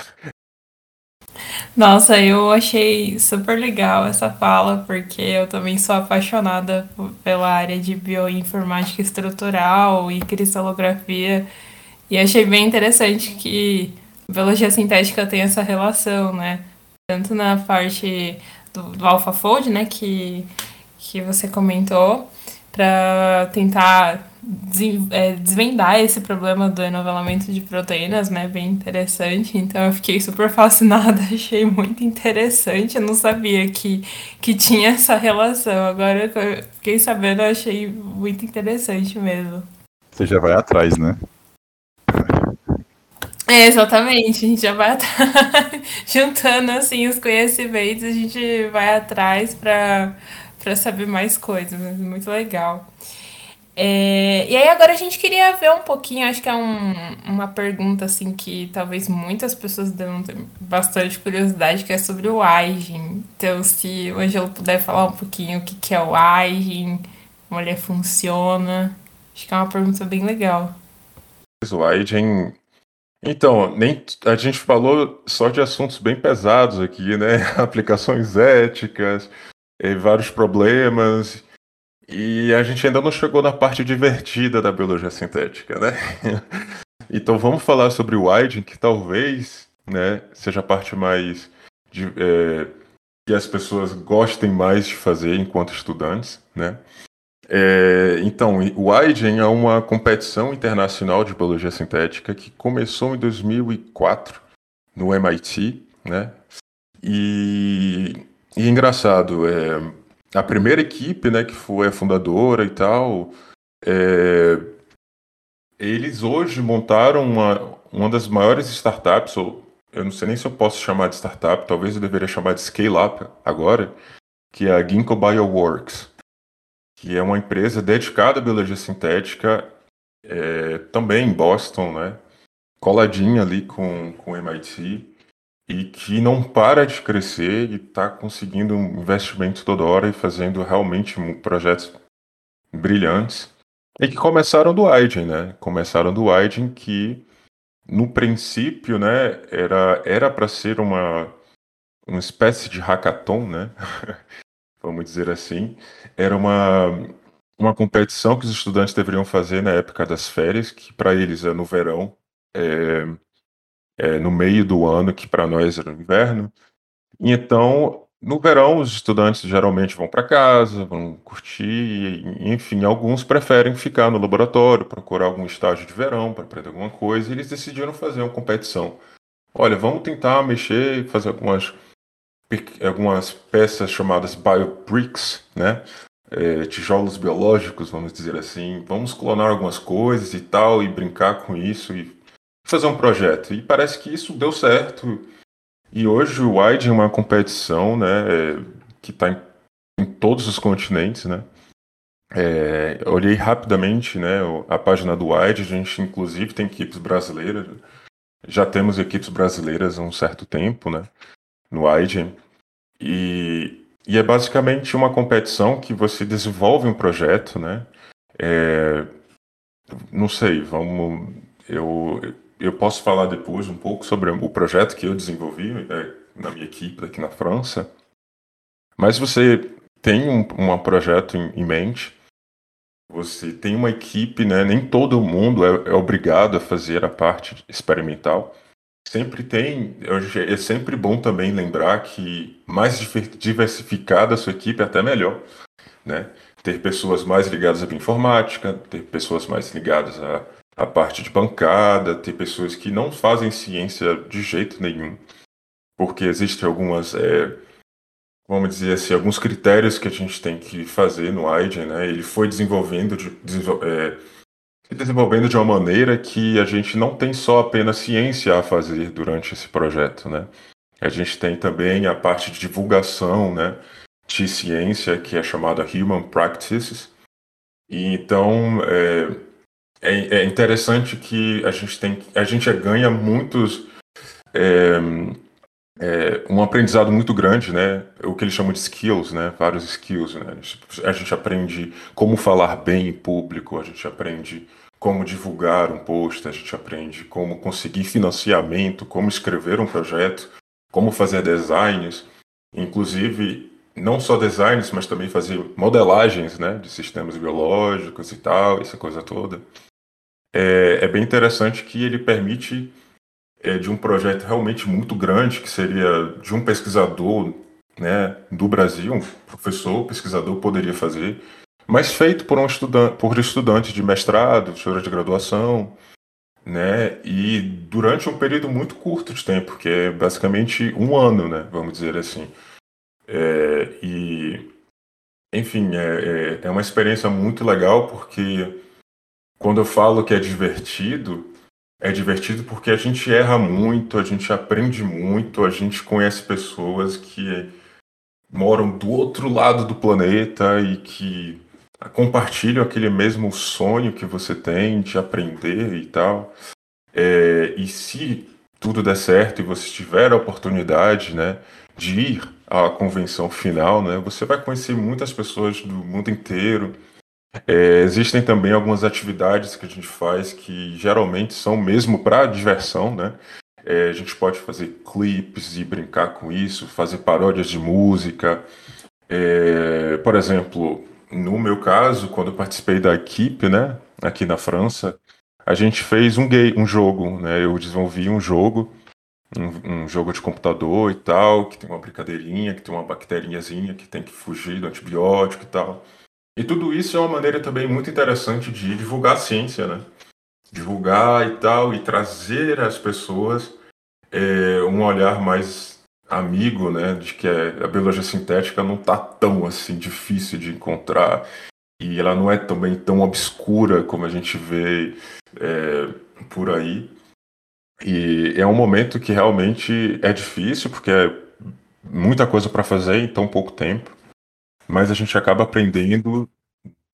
Nossa, eu achei super legal essa fala, porque eu também sou apaixonada pela área de bioinformática estrutural e cristalografia. E achei bem interessante que biologia sintética tem essa relação, né? Tanto na parte do, do AlphaFold, né, que, que você comentou, para tentar é, desvendar esse problema do enovelamento de proteínas, né? Bem interessante. Então eu fiquei super fascinada, achei muito interessante. Eu não sabia que, que tinha essa relação. Agora que eu fiquei sabendo, eu achei muito interessante mesmo. Você já vai atrás, né? É, exatamente, a gente já vai atrás, juntando assim os conhecimentos, a gente vai atrás para saber mais coisas, muito legal. É, e aí agora a gente queria ver um pouquinho, acho que é um, uma pergunta assim que talvez muitas pessoas ter bastante curiosidade, que é sobre o Aigen. Então, se o Angelo puder falar um pouquinho o que, que é o Aigen, como ele funciona, acho que é uma pergunta bem legal. O Aigen então, nem a gente falou só de assuntos bem pesados aqui, né? Aplicações éticas, vários problemas. E a gente ainda não chegou na parte divertida da biologia sintética, né? então vamos falar sobre o Wyden, que talvez né, seja a parte mais de, é, que as pessoas gostem mais de fazer enquanto estudantes, né? É, então, o Wyden é uma competição internacional de biologia sintética que começou em 2004 no MIT, né? E, e é engraçado, é, a primeira equipe, né, que foi a fundadora e tal, é, eles hoje montaram uma, uma das maiores startups, ou eu não sei nem se eu posso chamar de startup, talvez eu deveria chamar de scale-up agora, que é a Ginkgo Bioworks, que é uma empresa dedicada à biologia sintética, é, também em Boston, né, coladinha ali com, com o MIT, e que não para de crescer e está conseguindo um investimento toda hora e fazendo realmente projetos brilhantes. E que começaram do Aiden, né? Começaram do Aiden que no princípio, né, era era para ser uma uma espécie de hackathon, né? Vamos dizer assim. Era uma uma competição que os estudantes deveriam fazer na época das férias, que para eles é no verão. É, é, no meio do ano, que para nós era o inverno. E então, no verão, os estudantes geralmente vão para casa, vão curtir, e, enfim, alguns preferem ficar no laboratório, procurar algum estágio de verão para aprender alguma coisa, e eles decidiram fazer uma competição. Olha, vamos tentar mexer, fazer algumas, algumas peças chamadas biobricks, né? É, tijolos biológicos, vamos dizer assim. Vamos clonar algumas coisas e tal, e brincar com isso, e fazer um projeto. E parece que isso deu certo. E hoje o Wide é uma competição, né, que está em, em, todos os continentes, né? É, olhei rapidamente né, a página do Wide, a gente inclusive tem equipes brasileiras, já temos equipes brasileiras há um certo tempo né, no Wide, e, e é basicamente uma competição que você desenvolve um projeto, né? É, não sei, vamos. Eu, eu posso falar depois um pouco sobre o projeto que eu desenvolvi é, na minha equipe aqui na França. Mas você tem um, um projeto em, em, mente, você tem uma equipe, né? Nem todo mundo é, é obrigado a fazer a parte experimental. Sempre tem, é sempre bom também lembrar que mais diversificada a sua equipe até melhor, né? Ter pessoas mais ligadas à bioinformática, ter pessoas mais ligadas à, à parte de bancada, ter pessoas que não fazem ciência de jeito nenhum, porque existem algumas, é, vamos dizer assim, alguns critérios que a gente tem que fazer no AIDEN, né? Ele foi desenvolvendo de, é, se desenvolvendo de uma maneira que a gente não tem só apenas ciência a fazer durante esse projeto, né? A gente tem também a parte de divulgação, né, de ciência que é chamada Human Practices. E então é, é, é interessante que a gente tem, a gente ganha muitos é, é, um aprendizado muito grande, né? O que eles chamam de skills, né? Vários skills, né? A gente aprende como falar bem em público, a gente aprende como divulgar um post, a gente aprende como conseguir financiamento, como escrever um projeto, como fazer designs, inclusive não só designs, mas também fazer modelagens, né? De sistemas biológicos e tal, essa coisa toda. É, é bem interessante que ele permite é, de um projeto realmente muito grande, que seria de um pesquisador né, do Brasil, um professor, pesquisador poderia fazer, mas feito por um estudante, por estudante de mestrado, de de graduação, né, e durante um período muito curto de tempo, que é basicamente um ano, né, vamos dizer assim. É, e, enfim, é, é, é uma experiência muito legal, porque quando eu falo que é divertido, é divertido porque a gente erra muito, a gente aprende muito, a gente conhece pessoas que moram do outro lado do planeta e que compartilham aquele mesmo sonho que você tem de aprender e tal. É, e se tudo der certo e você tiver a oportunidade, né, de ir à convenção final, né, você vai conhecer muitas pessoas do mundo inteiro é, existem também algumas atividades que a gente faz que geralmente são mesmo para diversão, né? É, a gente pode fazer clipes e brincar com isso, fazer paródias de música. É, por exemplo, no meu caso, quando eu participei da equipe, né, aqui na França, a gente fez um, gay, um jogo, né? Eu desenvolvi um jogo, um, um, jogo de computador e tal, que tem uma brincadeirinha, que tem uma bacteriazinha que tem que fugir do antibiótico e tal. E tudo isso é uma maneira também muito interessante de divulgar a ciência, né? Divulgar e tal, e trazer às pessoas é, um olhar mais amigo, né? De que a biologia sintética não tá tão assim difícil de encontrar e ela não é também tão obscura como a gente vê é, por aí. E é um momento que realmente é difícil, porque é muita coisa para fazer em tão pouco tempo mas a gente acaba aprendendo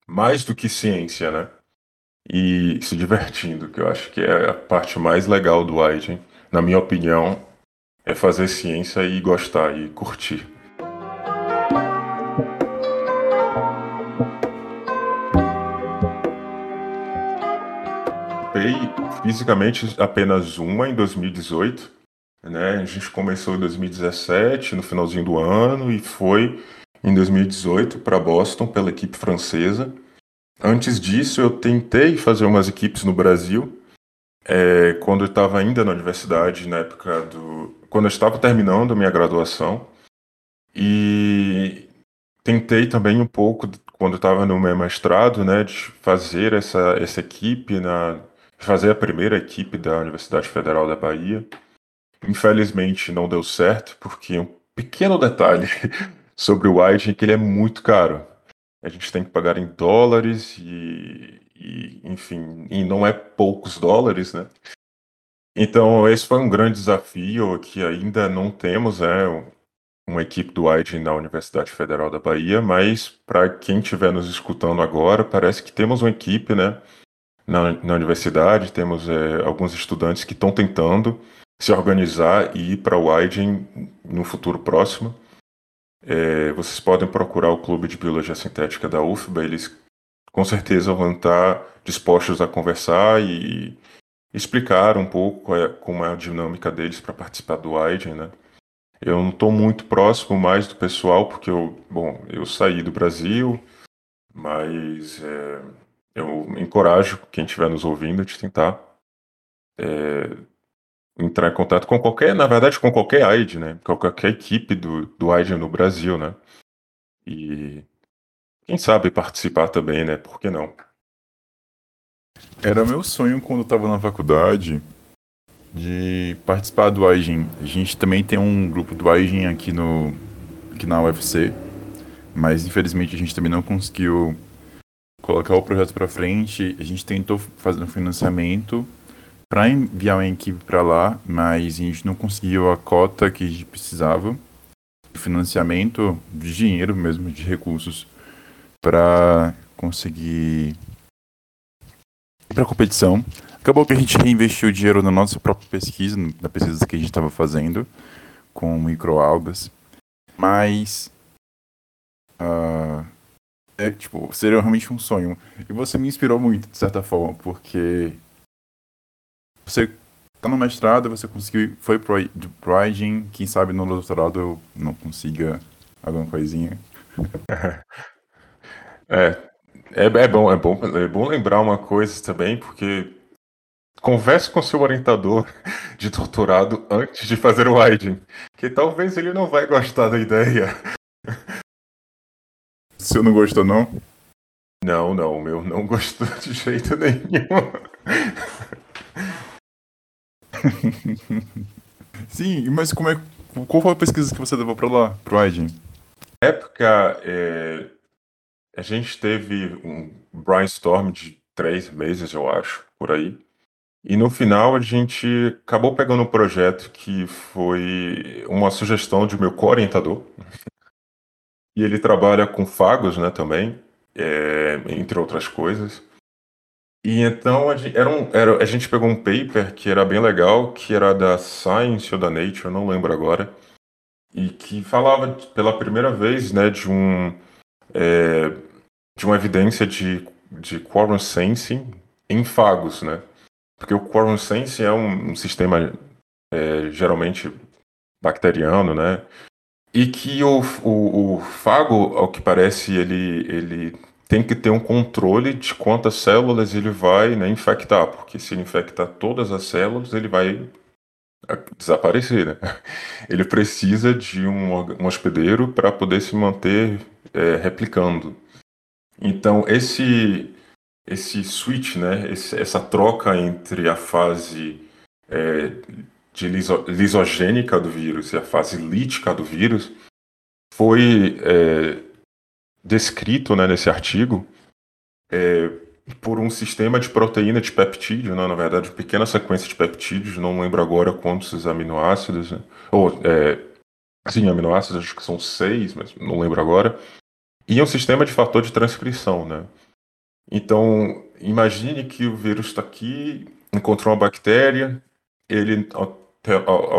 mais do que ciência, né? E se divertindo, que eu acho que é a parte mais legal do Aiden, na minha opinião, é fazer ciência e gostar e curtir. fisicamente apenas uma em 2018, né? A gente começou em 2017, no finalzinho do ano, e foi em 2018 para Boston pela equipe francesa. Antes disso, eu tentei fazer umas equipes no Brasil, é, quando eu estava ainda na universidade, na época do. quando eu estava terminando a minha graduação. E tentei também um pouco, quando eu estava no meu mestrado, né, de fazer essa, essa equipe, na, fazer a primeira equipe da Universidade Federal da Bahia. Infelizmente não deu certo, porque um pequeno detalhe sobre o White que ele é muito caro. A gente tem que pagar em dólares e, e, enfim, e não é poucos dólares, né? Então, esse foi um grande desafio que ainda não temos, né? uma equipe do AIDE na Universidade Federal da Bahia, mas para quem estiver nos escutando agora, parece que temos uma equipe, né? Na, na universidade, temos é, alguns estudantes que estão tentando se organizar e ir para o AIDE no futuro próximo. É, vocês podem procurar o Clube de Biologia Sintética da UFBA, eles com certeza vão estar dispostos a conversar e explicar um pouco é, como é a dinâmica deles para participar do AIDE, né? Eu não estou muito próximo mais do pessoal, porque eu, bom, eu saí do Brasil, mas é, eu encorajo quem estiver nos ouvindo de tentar é, entrar em contato com qualquer, na verdade, com qualquer AID, né? Com qualquer equipe do, do AID no Brasil, né? E quem sabe participar também, né? Por que não? Era meu sonho quando eu estava na faculdade de participar do AIGEN. A gente também tem um grupo do AIGEN aqui, no, aqui na UFC, mas infelizmente a gente também não conseguiu colocar o projeto para frente. A gente tentou fazer um financiamento para enviar uma equipe para lá, mas a gente não conseguiu a cota que a gente precisava de financiamento, de dinheiro mesmo, de recursos para conseguir ir para competição. Acabou que a gente reinvestiu dinheiro na nossa própria pesquisa, na pesquisa que a gente estava fazendo com microalgas, mas uh, é tipo seria realmente um sonho. E você me inspirou muito de certa forma, porque você tá no mestrado, você conseguiu, foi pro, pro IGEN, quem sabe no doutorado eu não consiga alguma coisinha. É, é, é, bom, é, bom, é bom lembrar uma coisa também, porque converse com seu orientador de doutorado antes de fazer o IGEN, que talvez ele não vai gostar da ideia. Senhor não gostou, não? Não, não, meu não gostou de jeito nenhum. Sim, mas como é. Qual foi a pesquisa que você levou para lá, pro IGEN? Na época, é, a gente teve um brainstorm de três meses, eu acho, por aí. E no final a gente acabou pegando um projeto que foi uma sugestão de meu co-orientador. e ele trabalha com fagos, né, também, é, entre outras coisas. E então a gente, era um, era, a gente pegou um paper que era bem legal, que era da Science ou da Nature, não lembro agora, e que falava pela primeira vez né, de, um, é, de uma evidência de, de quorum sensing em fagos, né? Porque o quorum sensing é um, um sistema é, geralmente bacteriano, né? E que o, o, o fago, ao que parece, ele, ele tem que ter um controle de quantas células ele vai né, infectar, porque se ele infectar todas as células, ele vai ah, desaparecer. Né? Ele precisa de um, um hospedeiro para poder se manter é, replicando. Então, esse, esse switch, né, esse, essa troca entre a fase é, de liso, lisogênica do vírus e a fase lítica do vírus foi é, descrito né, nesse artigo é, por um sistema de proteína de peptídeo, né, na verdade, uma pequena sequência de peptídeos, não lembro agora quantos aminoácidos, né, ou, é, sim, aminoácidos, acho que são seis, mas não lembro agora, e um sistema de fator de transcrição. Né. Então, imagine que o vírus está aqui, encontrou uma bactéria, ele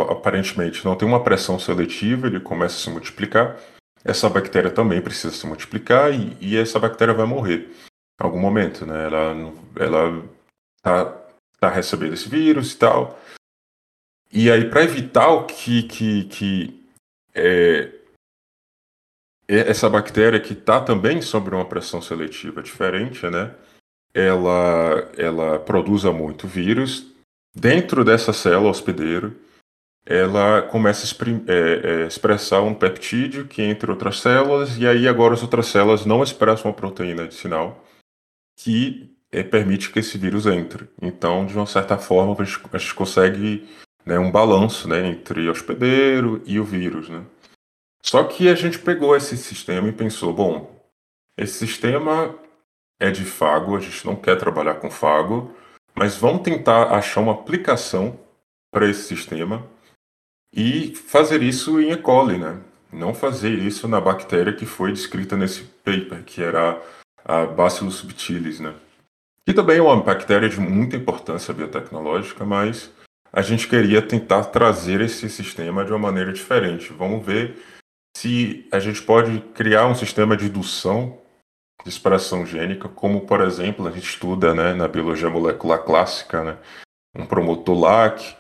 aparentemente não tem uma pressão seletiva, ele começa a se multiplicar, essa bactéria também precisa se multiplicar e, e essa bactéria vai morrer em algum momento, né? Ela, ela tá, tá recebendo esse vírus e tal. E aí, para evitar o que, que, que é, essa bactéria que está também sob uma pressão seletiva diferente, né? Ela, ela produza muito vírus dentro dessa célula hospedeiro ela começa a é, é, expressar um peptídeo que entre outras células, e aí agora as outras células não expressam uma proteína adicional que é, permite que esse vírus entre. Então, de uma certa forma, a gente, a gente consegue né, um balanço né, entre hospedeiro e o vírus. Né? Só que a gente pegou esse sistema e pensou, bom, esse sistema é de fago, a gente não quer trabalhar com fago, mas vamos tentar achar uma aplicação para esse sistema e fazer isso em E. coli, né? não fazer isso na bactéria que foi descrita nesse paper, que era a Bacillus subtilis, né? Que também é uma bactéria de muita importância biotecnológica, mas a gente queria tentar trazer esse sistema de uma maneira diferente. Vamos ver se a gente pode criar um sistema de indução de expressão gênica, como por exemplo a gente estuda né, na biologia molecular clássica, né, um promotor LAC,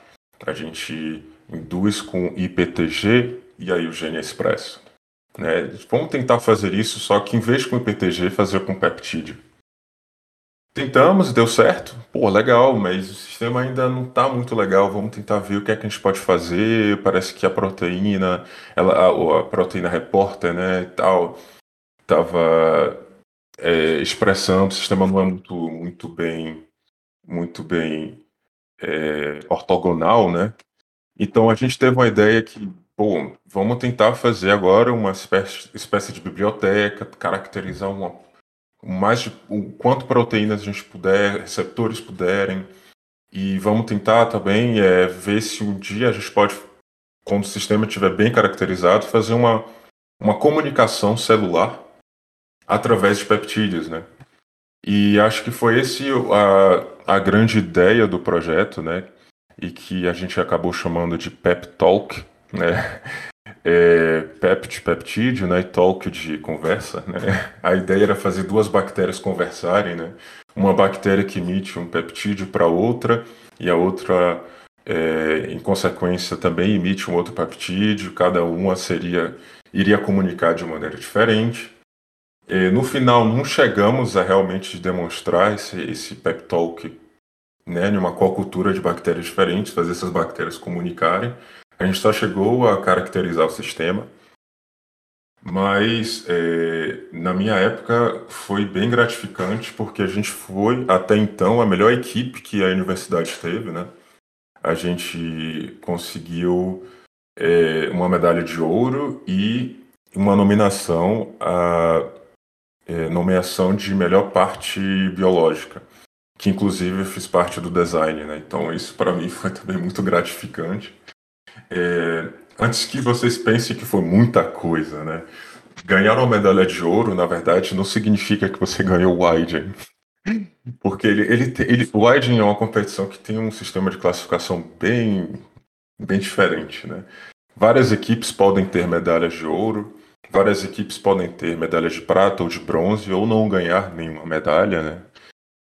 a gente induz com IPTG e aí o gene expresso. Né? Vamos tentar fazer isso, só que em vez com IPTG, fazer com peptídeo. Tentamos, deu certo. Pô, legal, mas o sistema ainda não está muito legal. Vamos tentar ver o que é que a gente pode fazer. Parece que a proteína, ela, a, a proteína repórter, né, tal, estava é, expressando. O sistema não é muito, muito bem, muito bem é, ortogonal, né? Então a gente teve uma ideia que, bom, vamos tentar fazer agora uma espécie, espécie de biblioteca, caracterizar uma mais de, o quanto proteínas a gente puder, receptores puderem, e vamos tentar também é, ver se um dia a gente pode, quando o sistema estiver bem caracterizado, fazer uma, uma comunicação celular através de peptídeos, né? E acho que foi esse a, a grande ideia do projeto, né? E que a gente acabou chamando de Pep Talk, né? é, pept, peptídeo, né, e talk de conversa, né? A ideia era fazer duas bactérias conversarem, né? Uma bactéria que emite um peptídeo para outra e a outra, é, em consequência, também emite um outro peptídeo. Cada uma seria iria comunicar de maneira diferente. E, no final, não chegamos a realmente demonstrar esse, esse pep talk né, em uma cultura de bactérias diferentes, fazer essas bactérias comunicarem. A gente só chegou a caracterizar o sistema, mas é, na minha época foi bem gratificante porque a gente foi até então a melhor equipe que a universidade teve, né? A gente conseguiu é, uma medalha de ouro e uma nominação a é, nomeação de melhor parte biológica, que inclusive eu fiz parte do design, né? Então isso para mim foi também muito gratificante. É, antes que vocês pensem que foi muita coisa, né? Ganhar uma medalha de ouro, na verdade, não significa que você ganhou o Widen. Porque ele, ele, ele, o Widen é uma competição que tem um sistema de classificação bem, bem diferente, né? Várias equipes podem ter medalhas de ouro, várias equipes podem ter medalhas de prata ou de bronze, ou não ganhar nenhuma medalha, né?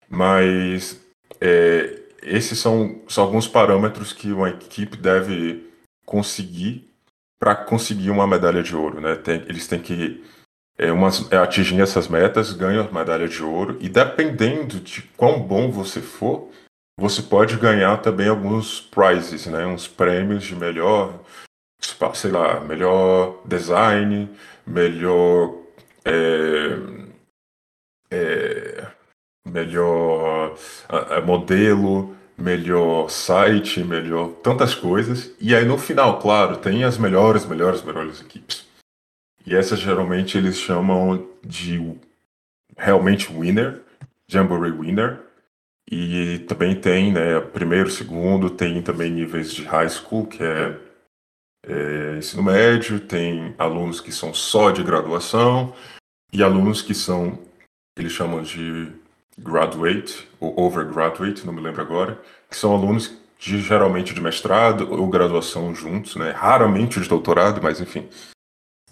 Mas é, esses são, são alguns parâmetros que uma equipe deve conseguir para conseguir uma medalha de ouro, né? Tem, eles têm que é, umas, é, atingir essas metas, ganham a medalha de ouro e dependendo de quão bom você for, você pode ganhar também alguns prizes, né? Uns prêmios de melhor, sei lá, melhor design, melhor é, é, melhor modelo, melhor site, melhor tantas coisas. E aí no final, claro, tem as melhores, melhores, melhores equipes. E essas geralmente eles chamam de realmente winner, Jamboree winner. E também tem, né, primeiro, segundo, tem também níveis de high school, que é, é ensino médio, tem alunos que são só de graduação e alunos que são, eles chamam de graduate ou overgraduate, não me lembro agora, que são alunos de, geralmente de mestrado ou graduação juntos, né? Raramente de doutorado, mas enfim.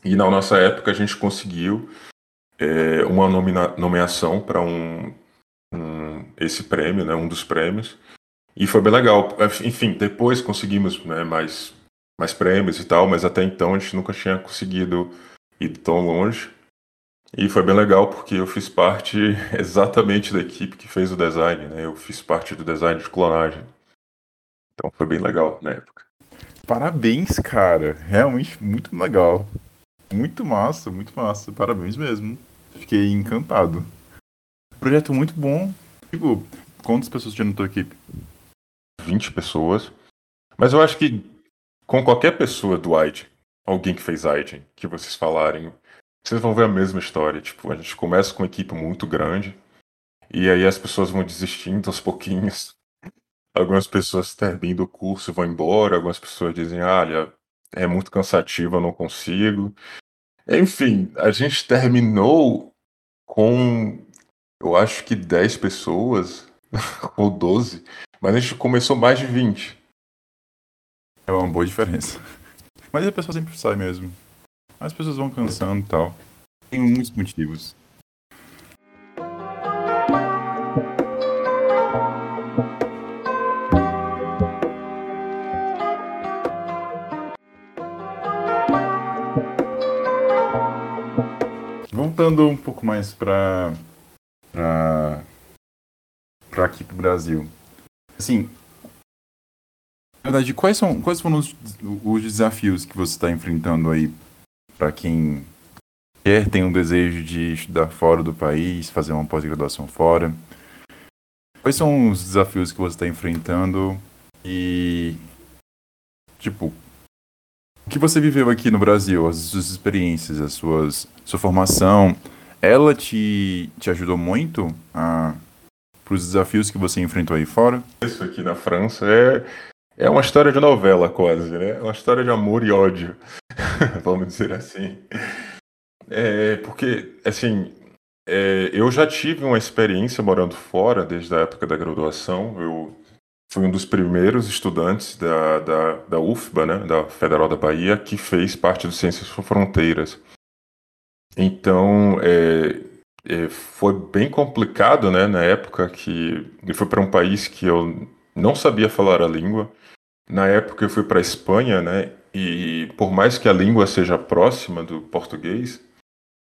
E na nossa época a gente conseguiu é, uma nomeação para um, um, esse prêmio, né? Um dos prêmios. E foi bem legal. Enfim, depois conseguimos né, mais, mais prêmios e tal, mas até então a gente nunca tinha conseguido ir tão longe. E foi bem legal porque eu fiz parte exatamente da equipe que fez o design, né? Eu fiz parte do design de clonagem. Então foi bem legal na época. Parabéns, cara. Realmente muito legal. Muito massa, muito massa. Parabéns mesmo. Fiquei encantado. Projeto muito bom. Tipo, quantas pessoas tinha na tua equipe? 20 pessoas. Mas eu acho que com qualquer pessoa do ID, alguém que fez ID, que vocês falarem, vocês vão ver a mesma história. Tipo, a gente começa com uma equipe muito grande e aí as pessoas vão desistindo aos pouquinhos. Algumas pessoas terminam o curso vão embora, algumas pessoas dizem, ah, olha, é muito cansativo, eu não consigo. Enfim, a gente terminou com, eu acho que 10 pessoas, ou 12, mas a gente começou mais de 20. É uma boa diferença. Mas a pessoa sempre sai mesmo. As pessoas vão cansando e tal. Tem muitos motivos. Voltando um pouco mais para para aqui pro Brasil. Assim, na verdade, quais são quais foram os, os desafios que você está enfrentando aí para quem quer tem um desejo de estudar fora do país, fazer uma pós-graduação fora? Quais são os desafios que você está enfrentando e tipo o que você viveu aqui no Brasil, as suas experiências, as suas, sua formação, ela te, te ajudou muito a para os desafios que você enfrentou aí fora? Isso aqui na França é, é uma história de novela quase, né? É uma história de amor e ódio, vamos dizer assim. É, porque, assim, é, eu já tive uma experiência morando fora desde a época da graduação. Eu fui um dos primeiros estudantes da, da, da UFBA, né, da Federal da Bahia, que fez parte do Ciências Fronteiras. Então, é, é, foi bem complicado, né, na época que eu fui para um país que eu não sabia falar a língua. Na época eu fui para a Espanha, né, e por mais que a língua seja próxima do português,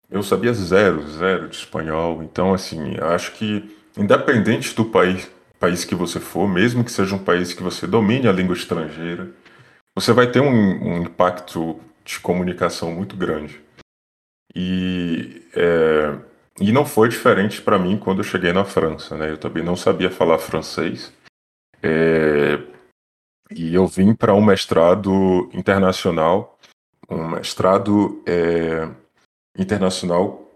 eu sabia zero, zero de espanhol. Então, assim, acho que independente do país país que você for, mesmo que seja um país que você domine a língua estrangeira, você vai ter um, um impacto de comunicação muito grande. E, é, e não foi diferente para mim quando eu cheguei na França. Né? Eu também não sabia falar francês. É, e eu vim para um mestrado internacional, um mestrado é, internacional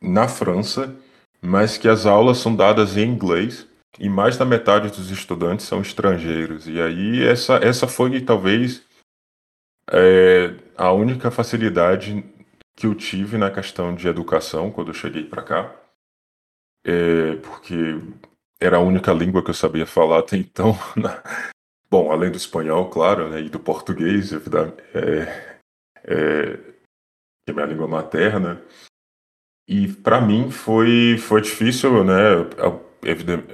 na França, mas que as aulas são dadas em inglês e mais da metade dos estudantes são estrangeiros. E aí essa, essa foi talvez é, a única facilidade que eu tive na questão de educação quando eu cheguei para cá, é, porque era a única língua que eu sabia falar até então. Na... Bom, além do espanhol, claro, né, e do português, é, é, que é minha língua materna. E para mim foi, foi difícil, né?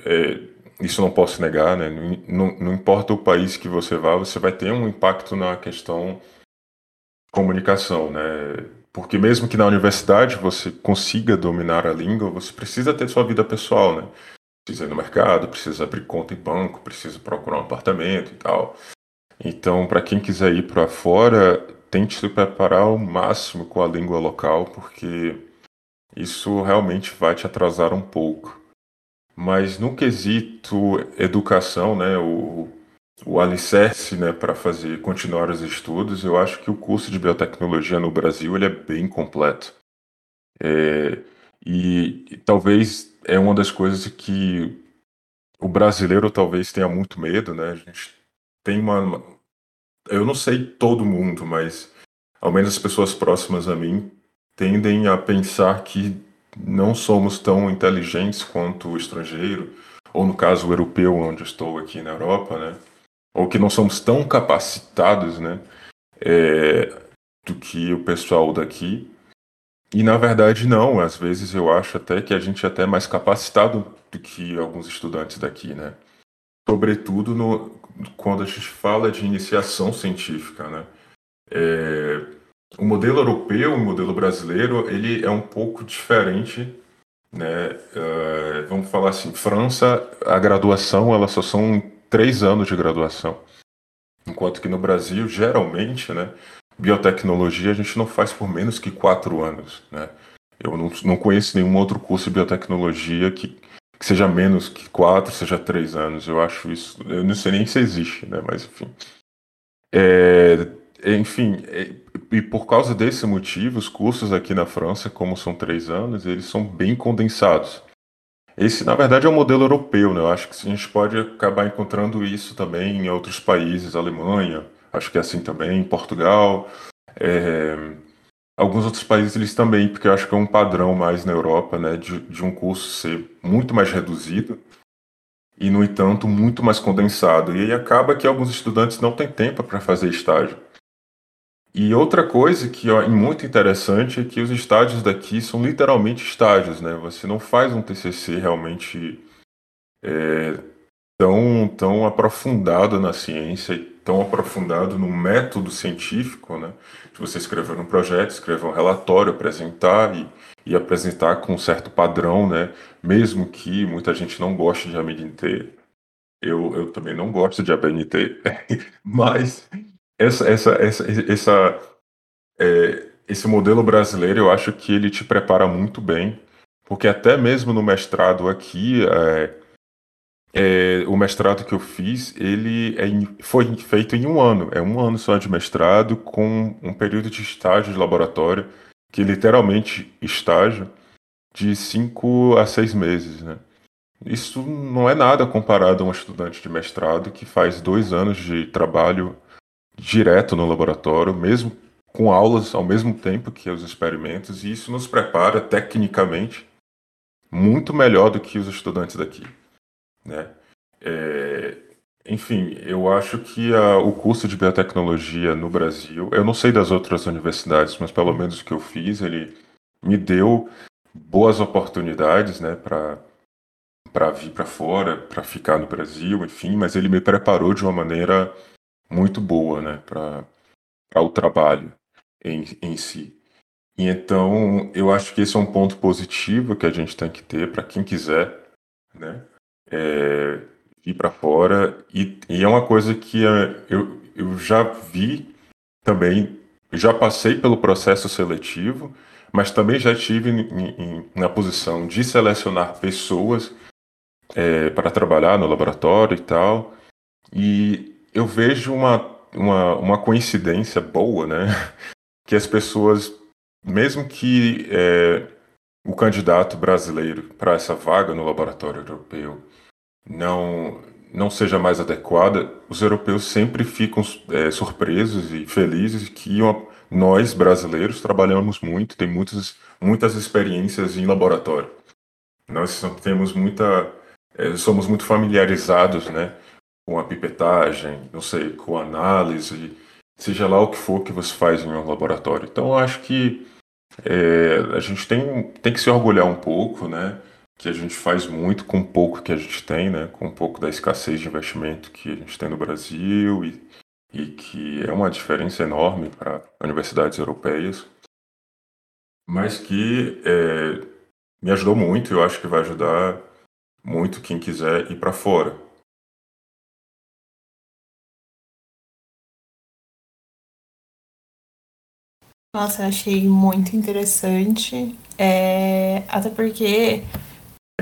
é, isso não posso negar, né? Não, não, importa o país que você vá, você vai ter um impacto na questão comunicação, né? Porque mesmo que na universidade você consiga dominar a língua, você precisa ter sua vida pessoal, né? Precisa ir no mercado, precisa abrir conta em banco, precisa procurar um apartamento e tal. Então, para quem quiser ir para fora, tente se preparar ao máximo com a língua local, porque isso realmente vai te atrasar um pouco. Mas no quesito educação, né, o, o alicerce né, para fazer continuar os estudos, eu acho que o curso de biotecnologia no Brasil ele é bem completo. É, e, e talvez é uma das coisas que o brasileiro talvez tenha muito medo, né? A gente tem uma. Eu não sei todo mundo, mas ao menos as pessoas próximas a mim tendem a pensar que não somos tão inteligentes quanto o estrangeiro, ou no caso o europeu, onde estou aqui na Europa, né? Ou que não somos tão capacitados, né? É, do que o pessoal daqui. E na verdade não, às vezes eu acho até que a gente é até mais capacitado do que alguns estudantes daqui, né? Sobretudo no, quando a gente fala de iniciação científica, né? É, o modelo europeu, o modelo brasileiro, ele é um pouco diferente, né? Uh, vamos falar assim, França, a graduação, ela só são três anos de graduação, enquanto que no Brasil, geralmente, né? Biotecnologia a gente não faz por menos que quatro anos, né? Eu não, não conheço nenhum outro curso de biotecnologia que, que seja menos que quatro, seja três anos. Eu acho isso, eu não sei nem se existe, né? Mas enfim. É, enfim, e por causa desse motivo, os cursos aqui na França, como são três anos, eles são bem condensados. Esse, na verdade, é o um modelo europeu, né? Eu acho que a gente pode acabar encontrando isso também em outros países, Alemanha, acho que é assim também, em Portugal. É, alguns outros países eles também, porque eu acho que é um padrão mais na Europa, né, de, de um curso ser muito mais reduzido e, no entanto, muito mais condensado. E aí acaba que alguns estudantes não têm tempo para fazer estágio. E outra coisa que é muito interessante é que os estágios daqui são literalmente estágios, né? Você não faz um TCC realmente é, tão, tão aprofundado na ciência, tão aprofundado no método científico, né? De você escrever um projeto, escrever um relatório, apresentar e, e apresentar com um certo padrão, né? Mesmo que muita gente não goste de ABNT, eu, eu também não gosto de ABNT, mas essa, essa, essa, essa é, esse modelo brasileiro, eu acho que ele te prepara muito bem, porque até mesmo no mestrado aqui, é, é, o mestrado que eu fiz, ele é, foi feito em um ano, é um ano só de mestrado, com um período de estágio de laboratório, que literalmente estágio, de cinco a seis meses, né? Isso não é nada comparado a um estudante de mestrado que faz dois anos de trabalho direto no laboratório, mesmo com aulas ao mesmo tempo que os experimentos, e isso nos prepara tecnicamente muito melhor do que os estudantes daqui. Né? É, enfim, eu acho que a, o curso de biotecnologia no Brasil, eu não sei das outras universidades, mas pelo menos o que eu fiz, ele me deu boas oportunidades né, para vir para fora, para ficar no Brasil, enfim, mas ele me preparou de uma maneira muito boa, né, para o trabalho em, em si. E então, eu acho que esse é um ponto positivo que a gente tem que ter para quem quiser, né, é, ir para fora. E, e, é uma coisa que é, eu, eu já vi também, já passei pelo processo seletivo, mas também já em, na posição de selecionar pessoas é, para trabalhar no laboratório e tal. E eu vejo uma, uma, uma coincidência boa, né? Que as pessoas, mesmo que é, o candidato brasileiro para essa vaga no laboratório europeu não, não seja mais adequada, os europeus sempre ficam é, surpresos e felizes que uma, nós, brasileiros, trabalhamos muito, tem muitas, muitas experiências em laboratório. Nós temos muita. É, somos muito familiarizados né, com a pipetagem, não sei, com análise, seja lá o que for que você faz em um laboratório. Então, eu acho que é, a gente tem, tem que se orgulhar um pouco, né? Que a gente faz muito com pouco que a gente tem, né? Com um pouco da escassez de investimento que a gente tem no Brasil e, e que é uma diferença enorme para universidades europeias, mas que é, me ajudou muito. Eu acho que vai ajudar muito quem quiser ir para fora. Nossa, achei muito interessante. É, até porque,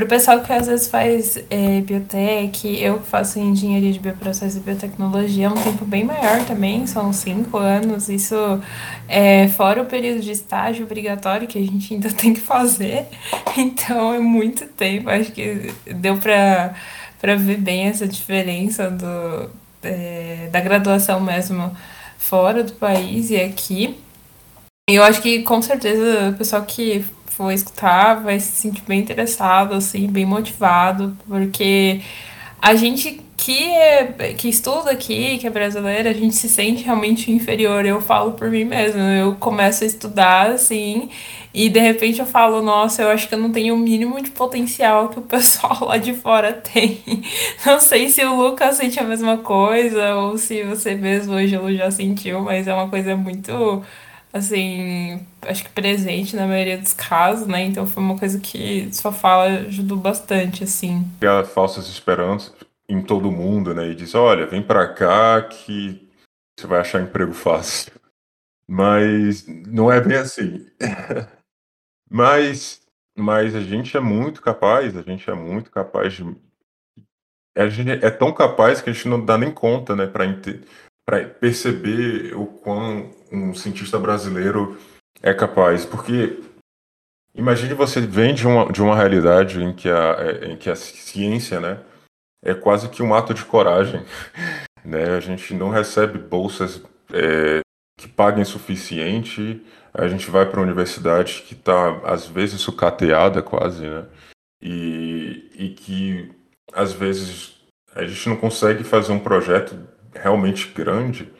para o pessoal que às vezes faz é, biotech, eu faço engenharia de bioprocesso e biotecnologia, é um tempo bem maior também, são cinco anos. Isso é fora o período de estágio obrigatório que a gente ainda tem que fazer. Então é muito tempo. Acho que deu para para ver bem essa diferença do, é, da graduação mesmo fora do país e aqui. Eu acho que com certeza o pessoal que for escutar vai se sentir bem interessado, assim, bem motivado, porque a gente que, é, que estuda aqui, que é brasileira, a gente se sente realmente inferior. Eu falo por mim mesmo. Eu começo a estudar, assim, e de repente eu falo, nossa, eu acho que eu não tenho o mínimo de potencial que o pessoal lá de fora tem. Não sei se o Lucas sente a mesma coisa, ou se você mesmo hoje já sentiu, mas é uma coisa muito assim, acho que presente na maioria dos casos, né? Então foi uma coisa que sua fala ajudou bastante, assim. Criar falsas esperanças em todo mundo, né? E diz, olha, vem para cá que você vai achar emprego fácil. Mas não é bem assim. mas, mas a gente é muito capaz, a gente é muito capaz de. A gente é tão capaz que a gente não dá nem conta, né, para para perceber o quão um cientista brasileiro é capaz. Porque imagine você vem de uma, de uma realidade em que, a, é, em que a ciência né, é quase que um ato de coragem. né? A gente não recebe bolsas é, que paguem suficiente. A gente vai para a universidade que está, às vezes, sucateada quase, né? E, e que, às vezes, a gente não consegue fazer um projeto realmente grande,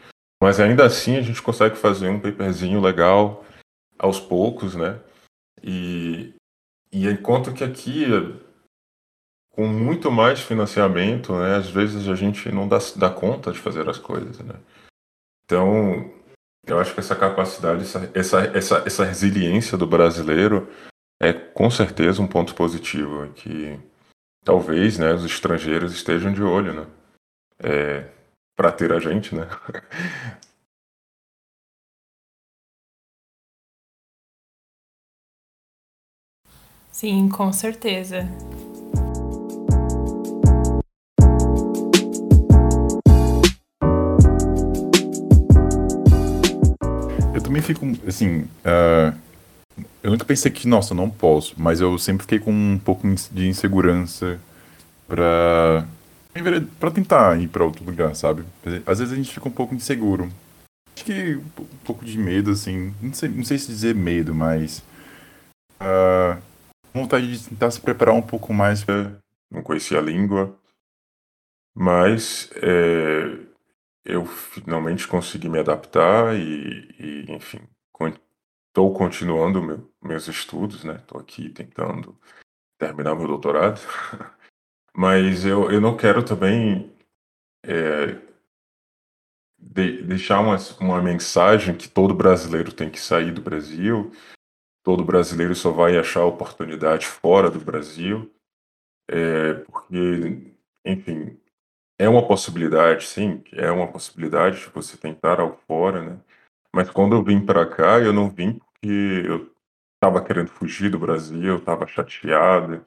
mas ainda assim a gente consegue fazer um paperzinho legal aos poucos, né? E, e enquanto que aqui, com muito mais financiamento, né, às vezes a gente não dá, dá conta de fazer as coisas, né? Então, eu acho que essa capacidade, essa, essa, essa, essa resiliência do brasileiro é com certeza um ponto positivo que talvez né, os estrangeiros estejam de olho, né? É, para ter a gente, né? Sim, com certeza. Eu também fico, assim, uh, eu nunca pensei que, nossa, não posso, mas eu sempre fiquei com um pouco de insegurança pra, pra tentar ir pra outro lugar, sabe? Às vezes a gente fica um pouco inseguro. Acho que um pouco de medo, assim, não sei, não sei se dizer medo, mas uh, vontade de tentar se preparar um pouco mais. Não conhecia a língua, mas é, eu finalmente consegui me adaptar e, e enfim, estou continuando meu, meus estudos, né? Estou aqui tentando terminar meu doutorado, mas eu, eu não quero também é, de, deixar uma, uma mensagem que todo brasileiro tem que sair do Brasil todo brasileiro só vai achar oportunidade fora do Brasil, é, porque, enfim, é uma possibilidade, sim, é uma possibilidade de você tentar algo fora, né? Mas quando eu vim para cá, eu não vim porque eu estava querendo fugir do Brasil, eu estava chateado.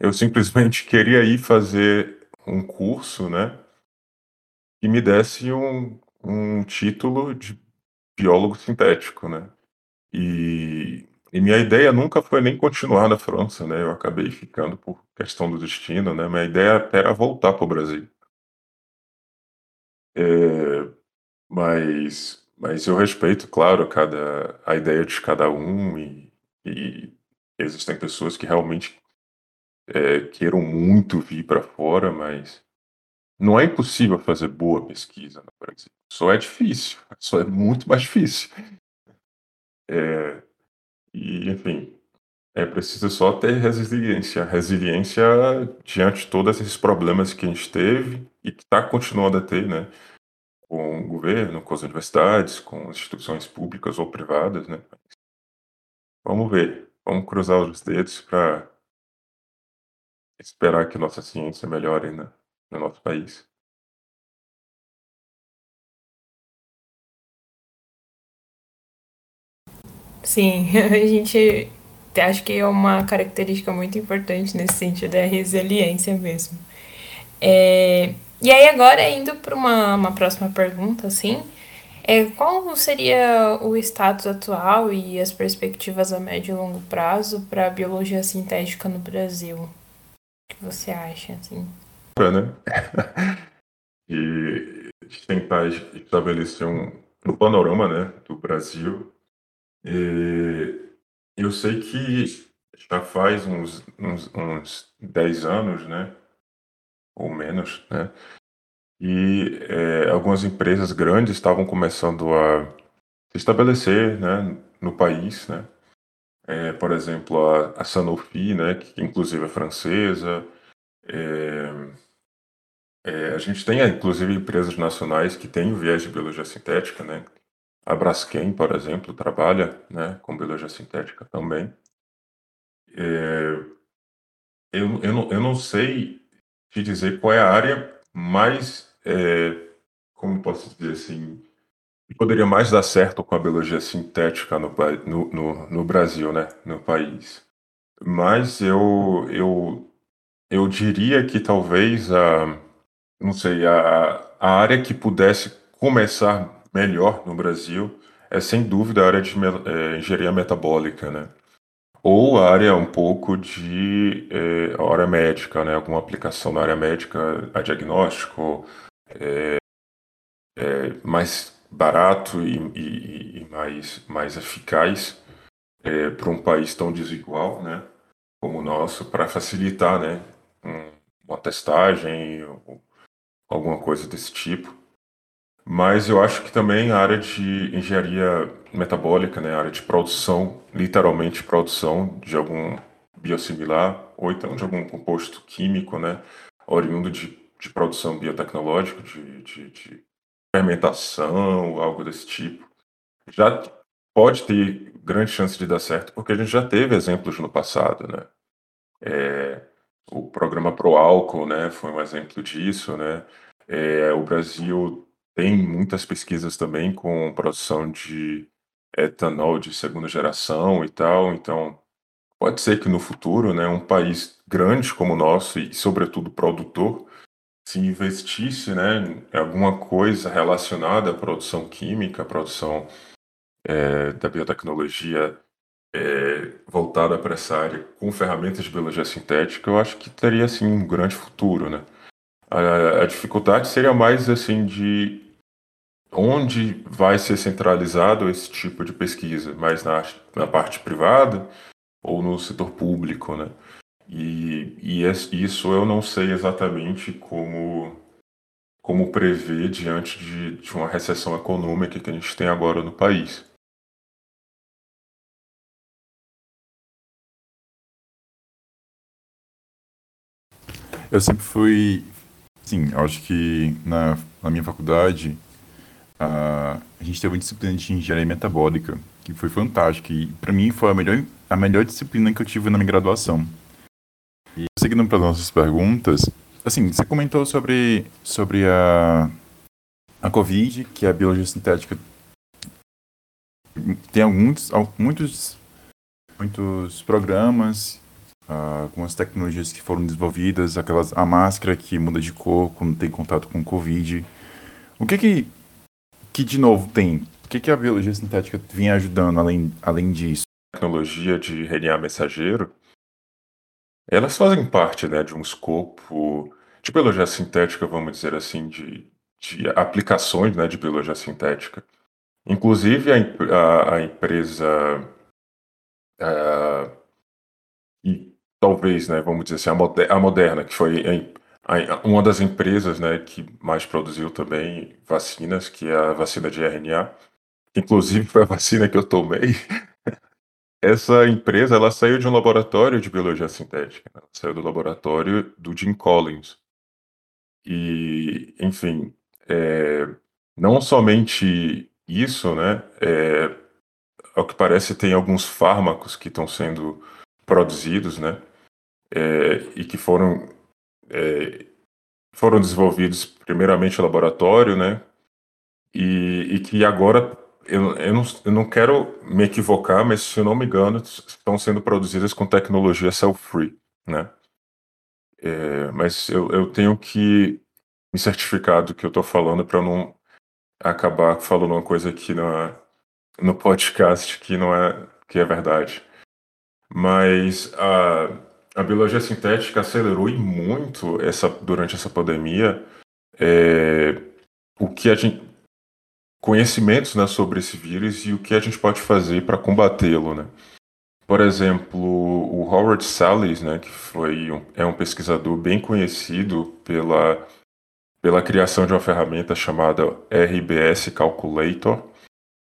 Eu simplesmente queria ir fazer um curso, né? Que me desse um, um título de biólogo sintético, né? E e minha ideia nunca foi nem continuar na França, né? Eu acabei ficando por questão do destino, né? Minha ideia era voltar para o Brasil. É, mas, mas eu respeito, claro, cada, a ideia de cada um e, e existem pessoas que realmente é, queiram muito vir para fora, mas não é impossível fazer boa pesquisa no Brasil. Só é difícil, só é muito mais difícil. É, e, enfim, é preciso só ter resiliência. Resiliência diante de todos esses problemas que a gente teve e que está continuando a ter, né? Com o governo, com as universidades, com instituições públicas ou privadas, né? Vamos ver. Vamos cruzar os dedos para esperar que nossa ciência melhore né, no nosso país. Sim, a gente acho que é uma característica muito importante nesse sentido, é a resiliência mesmo. É, e aí agora, indo para uma, uma próxima pergunta, assim, é, qual seria o status atual e as perspectivas a médio e longo prazo para a biologia sintética no Brasil? Você acha, assim? Né? e tentar estabelecer um, um panorama né, do Brasil e eu sei que já faz uns, uns, uns 10 anos, né? Ou menos, né? E é, algumas empresas grandes estavam começando a se estabelecer né, no país, né? É, por exemplo, a, a, Sanofi, né, que inclusive é francesa. É, é, a gente tem, inclusive, empresas nacionais que têm o viés de biologia sintética, né? A Braskem, por exemplo, trabalha né, com biologia sintética também. É, eu, eu, não, eu não sei te dizer qual é a área mais, é, como posso dizer assim, poderia mais dar certo com a biologia sintética no, no, no, no Brasil, né, no país. Mas eu, eu, eu diria que talvez a, não sei, a, a área que pudesse começar melhor no Brasil é sem dúvida a área de é, engenharia metabólica, né? Ou a área um pouco de é, área médica, né? Alguma aplicação na área médica, a diagnóstico, é, é, mais barato e, e, e, mais, mais eficaz é, para um país tão desigual, né, como o nosso, para facilitar, né, um, uma testagem ou alguma coisa desse tipo. Mas eu acho que também a área de engenharia metabólica, né, a área de produção, literalmente produção de algum biosimilar ou então de algum composto químico, né, oriundo de, de produção biotecnológica, de, de, de fermentação, algo desse tipo, já pode ter grande chance de dar certo, porque a gente já teve exemplos no passado, né? É, o programa Pro Álcool, né, foi um exemplo disso, né? É, o Brasil tem muitas pesquisas também com produção de etanol de segunda geração e tal, então pode ser que no futuro, né, um país grande como o nosso e sobretudo produtor, se investisse, né, em alguma coisa relacionada à produção química, à produção é, da biotecnologia é, voltada para essa área com ferramentas de biologia sintética, eu acho que teria assim um grande futuro, né? A, a dificuldade seria mais assim de onde vai ser centralizado esse tipo de pesquisa, mais na, na parte privada ou no setor público, né? E, e isso eu não sei exatamente como como prever diante de, de uma recessão econômica que a gente tem agora no país. Eu sempre fui, sim, acho que na, na minha faculdade a, a gente teve uma disciplina de engenharia metabólica que foi fantástica e para mim foi a melhor, a melhor disciplina que eu tive na minha graduação. E seguindo para as nossas perguntas, assim, você comentou sobre, sobre a, a Covid, que a biologia sintética tem alguns, muitos, muitos programas uh, com as tecnologias que foram desenvolvidas, aquelas, a máscara que muda de cor quando tem contato com Covid. O que que, que de novo tem? O que que a biologia sintética vinha ajudando além, além disso? Tecnologia de RNA mensageiro, elas fazem parte né, de um escopo de biologia sintética, vamos dizer assim, de, de aplicações né, de biologia sintética. Inclusive a, a, a empresa a, e talvez, né, vamos dizer assim, a, a Moderna, que foi a, uma das empresas né, que mais produziu também vacinas, que é a vacina de RNA, inclusive foi a vacina que eu tomei. Essa empresa ela saiu de um laboratório de biologia sintética, né? saiu do laboratório do Jim Collins. E, enfim, é, não somente isso, né? É, ao que parece, tem alguns fármacos que estão sendo produzidos, né? é, e que foram, é, foram desenvolvidos primeiramente no laboratório, né? E, e que agora, eu, eu, não, eu não quero me equivocar, mas se eu não me engano, estão sendo produzidas com tecnologia cell-free, né? É, mas eu, eu tenho que me certificar do que eu estou falando para não acabar falando uma coisa não é, no podcast que não é que é verdade. Mas a a biologia sintética acelerou muito essa, durante essa pandemia é, o que a gente conhecimentos né, sobre esse vírus e o que a gente pode fazer para combatê-lo, né? Por exemplo, o Howard Salles, né, que foi um, é um pesquisador bem conhecido pela, pela criação de uma ferramenta chamada RBS Calculator,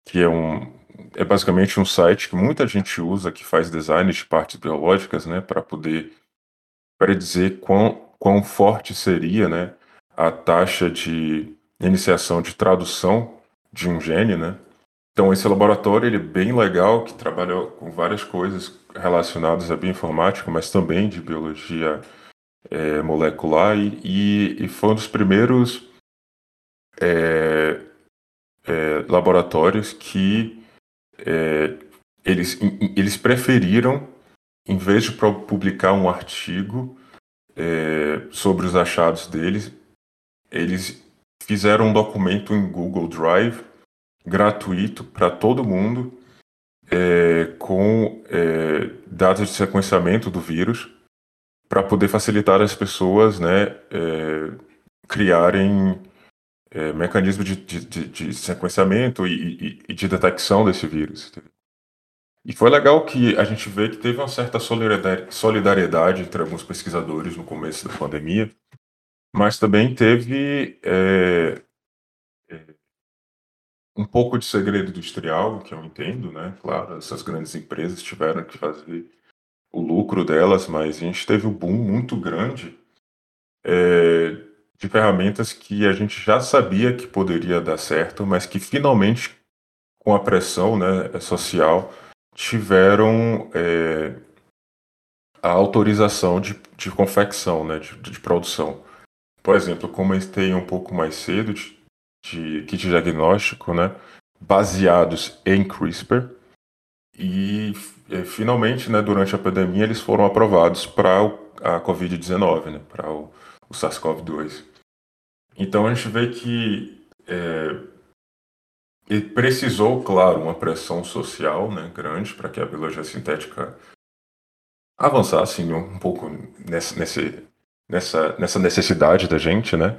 que é um, é basicamente um site que muita gente usa que faz design de partes biológicas, né, para poder predizer quão, quão forte seria, né, a taxa de iniciação de tradução de um gene, né. Então esse laboratório ele é bem legal, que trabalha com várias coisas relacionadas à bioinformática, mas também de biologia é, molecular e, e, e, foi um dos primeiros é, é, laboratórios que é, eles, eles preferiram, em vez de publicar um artigo é, sobre os achados deles, eles fizeram um documento em Google Drive gratuito para todo mundo é, com é, dados de sequenciamento do vírus para poder facilitar as pessoas né, é, criarem é, mecanismo de, de, de, de sequenciamento e, e, e, de detecção desse vírus. E foi legal que a gente vê que teve uma certa solidariedade entre alguns pesquisadores no começo da pandemia, mas também teve é, é, um pouco de segredo industrial, que eu entendo, né? Claro, essas grandes empresas tiveram que fazer o lucro delas, mas a gente teve um boom muito grande é, de ferramentas que a gente já sabia que poderia dar certo, mas que finalmente, com a pressão né, social, tiveram é, a autorização de, de confecção, né, de, de, produção. Por exemplo, comentei um pouco mais cedo de, de kit diagnóstico, né, baseados em CRISPR, e é, finalmente, né, durante a pandemia, eles foram aprovados para a Covid-19, né, para o, o SARS-CoV-2. Então a gente vê que é, precisou, claro, uma pressão social né, grande para que a biologia sintética avançasse um pouco nessa, nesse, nessa, nessa necessidade da gente, né?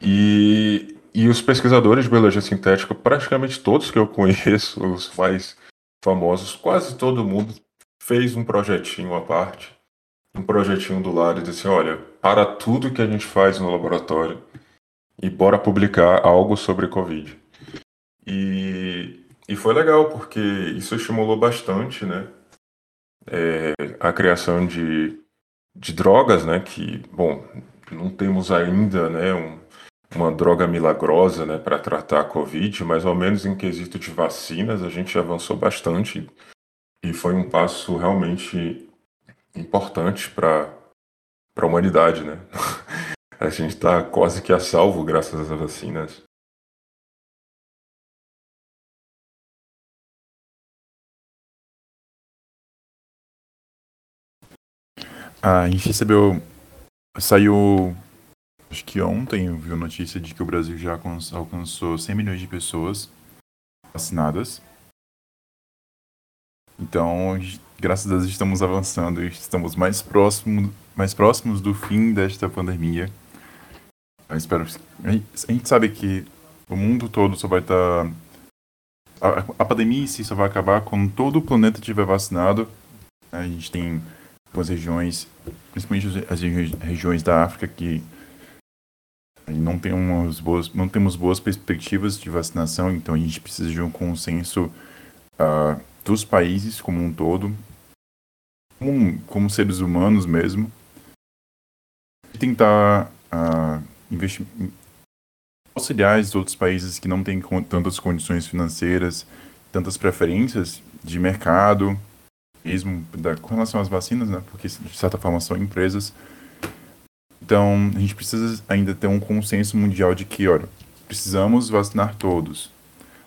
E, e os pesquisadores de biologia sintética, praticamente todos que eu conheço, os mais famosos, quase todo mundo fez um projetinho à parte, um projetinho do lado e disse, olha, para tudo que a gente faz no laboratório e bora publicar algo sobre Covid. E, e foi legal, porque isso estimulou bastante, né? É, a criação de, de drogas, né? Que, bom, não temos ainda, né? Um, uma droga milagrosa, né? Para tratar a Covid, mas ao menos em quesito de vacinas a gente avançou bastante e foi um passo realmente importante para a humanidade, né? a gente está quase que a salvo graças às vacinas. A gente recebeu. Saiu. Acho que ontem eu vi a notícia de que o Brasil já alcançou 100 milhões de pessoas vacinadas. Então, graças a Deus, estamos avançando e estamos mais, próximo, mais próximos do fim desta pandemia. Eu espero. A gente sabe que o mundo todo só vai estar. Tá, a, a pandemia em si só vai acabar quando todo o planeta estiver vacinado. A gente tem algumas regiões, principalmente as regiões da África que não temos boas, não temos boas perspectivas de vacinação, então a gente precisa de um consenso uh, dos países como um todo, como, como seres humanos mesmo, e tentar uh, investir, auxiliar os outros países que não têm tantas condições financeiras, tantas preferências de mercado, mesmo da, com relação às vacinas, né? Porque de certa forma são empresas. Então, a gente precisa ainda ter um consenso mundial de que, olha, precisamos vacinar todos.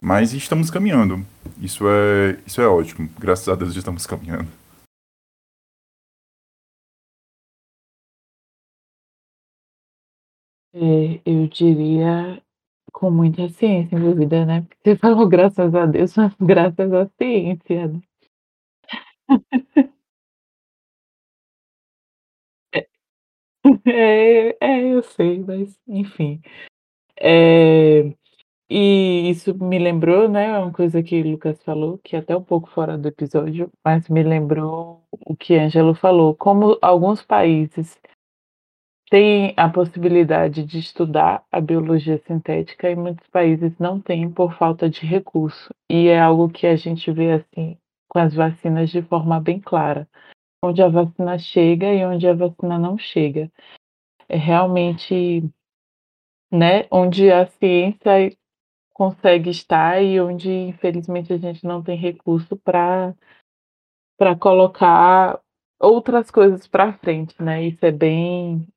Mas estamos caminhando. Isso é, isso é ótimo. Graças a Deus já estamos caminhando. É, eu diria com muita ciência envolvida, né? Porque você falou graças a Deus, mas graças à ciência, né? É. É, é, eu sei, mas enfim. É, e isso me lembrou, né, uma coisa que o Lucas falou, que é até um pouco fora do episódio, mas me lembrou o que Ângelo falou, como alguns países têm a possibilidade de estudar a biologia sintética e muitos países não têm por falta de recurso. E é algo que a gente vê assim com as vacinas de forma bem clara, onde a vacina chega e onde a vacina não chega. É realmente, né, onde a ciência consegue estar e onde infelizmente a gente não tem recurso para para colocar outras coisas para frente, né? Isso é bem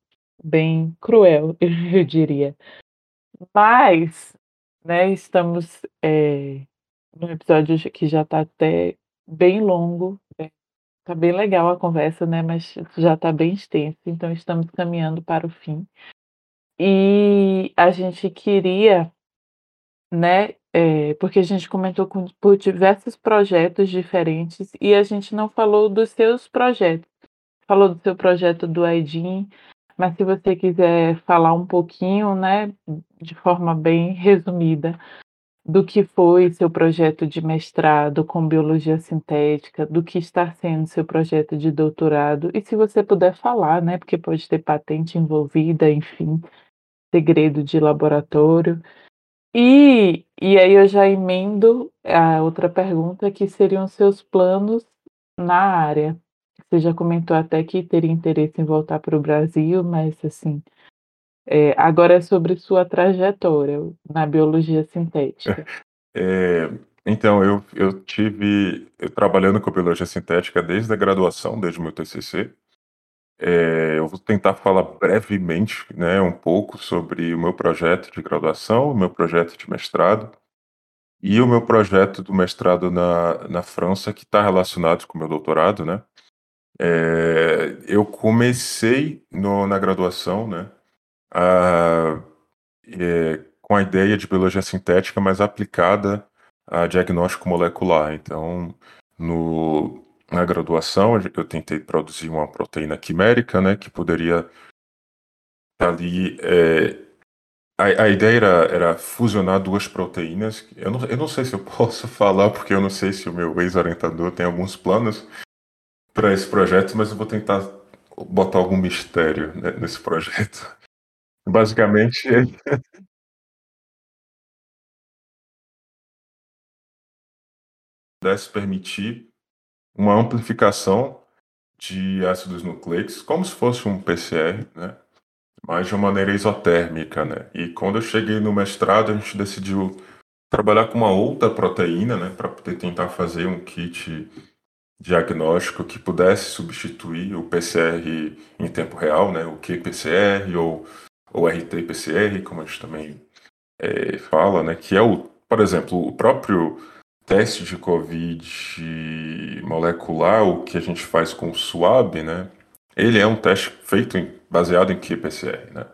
bem cruel, eu diria. Mas, né, estamos é, no episódio que já está até bem longo. É, tá bem legal a conversa, né? Mas já está bem extenso, então estamos caminhando para o fim. E a gente queria, né? É, porque a gente comentou com, por diversos projetos diferentes e a gente não falou dos seus projetos. Falou do seu projeto do Aidin, mas se você quiser falar um pouquinho, né, de forma bem resumida, do que foi seu projeto de mestrado com biologia sintética, do que está sendo seu projeto de doutorado, e se você puder falar, né, porque pode ter patente envolvida, enfim, segredo de laboratório. E, e aí eu já emendo a outra pergunta, que seriam seus planos na área. Você já comentou até que teria interesse em voltar para o Brasil, mas assim, é, agora é sobre sua trajetória na biologia sintética. É, então, eu, eu tive eu trabalhando com biologia sintética desde a graduação, desde o meu TCC. É, eu vou tentar falar brevemente, né, um pouco sobre o meu projeto de graduação, o meu projeto de mestrado e o meu projeto do mestrado na, na França, que está relacionado com o meu doutorado, né? É, eu comecei no, na graduação, né, a, é, com a ideia de biologia sintética, mas aplicada a diagnóstico molecular. Então, no, na graduação, eu tentei produzir uma proteína quimérica, né, que poderia ali. É, a, a, ideia era, era, fusionar duas proteínas. Eu não, eu não sei se eu posso falar, porque eu não sei se o meu ex-orientador tem alguns planos para esse projeto, mas eu vou tentar botar algum mistério né, nesse projeto. Basicamente, pudesse permitir uma amplificação de ácidos nucleicos, como se fosse um PCR, né? mas de uma maneira isotérmica. Né? E quando eu cheguei no mestrado, a gente decidiu trabalhar com uma outra proteína, né, para poder tentar fazer um kit diagnóstico que pudesse substituir o PCR em tempo real, né, o qPCR ou ou RT-PCR, como a gente também é, fala, né, que é o, por exemplo, o próprio teste de COVID molecular, o que a gente faz com o SWAB, né, ele é um teste feito em, baseado em qPCR, né.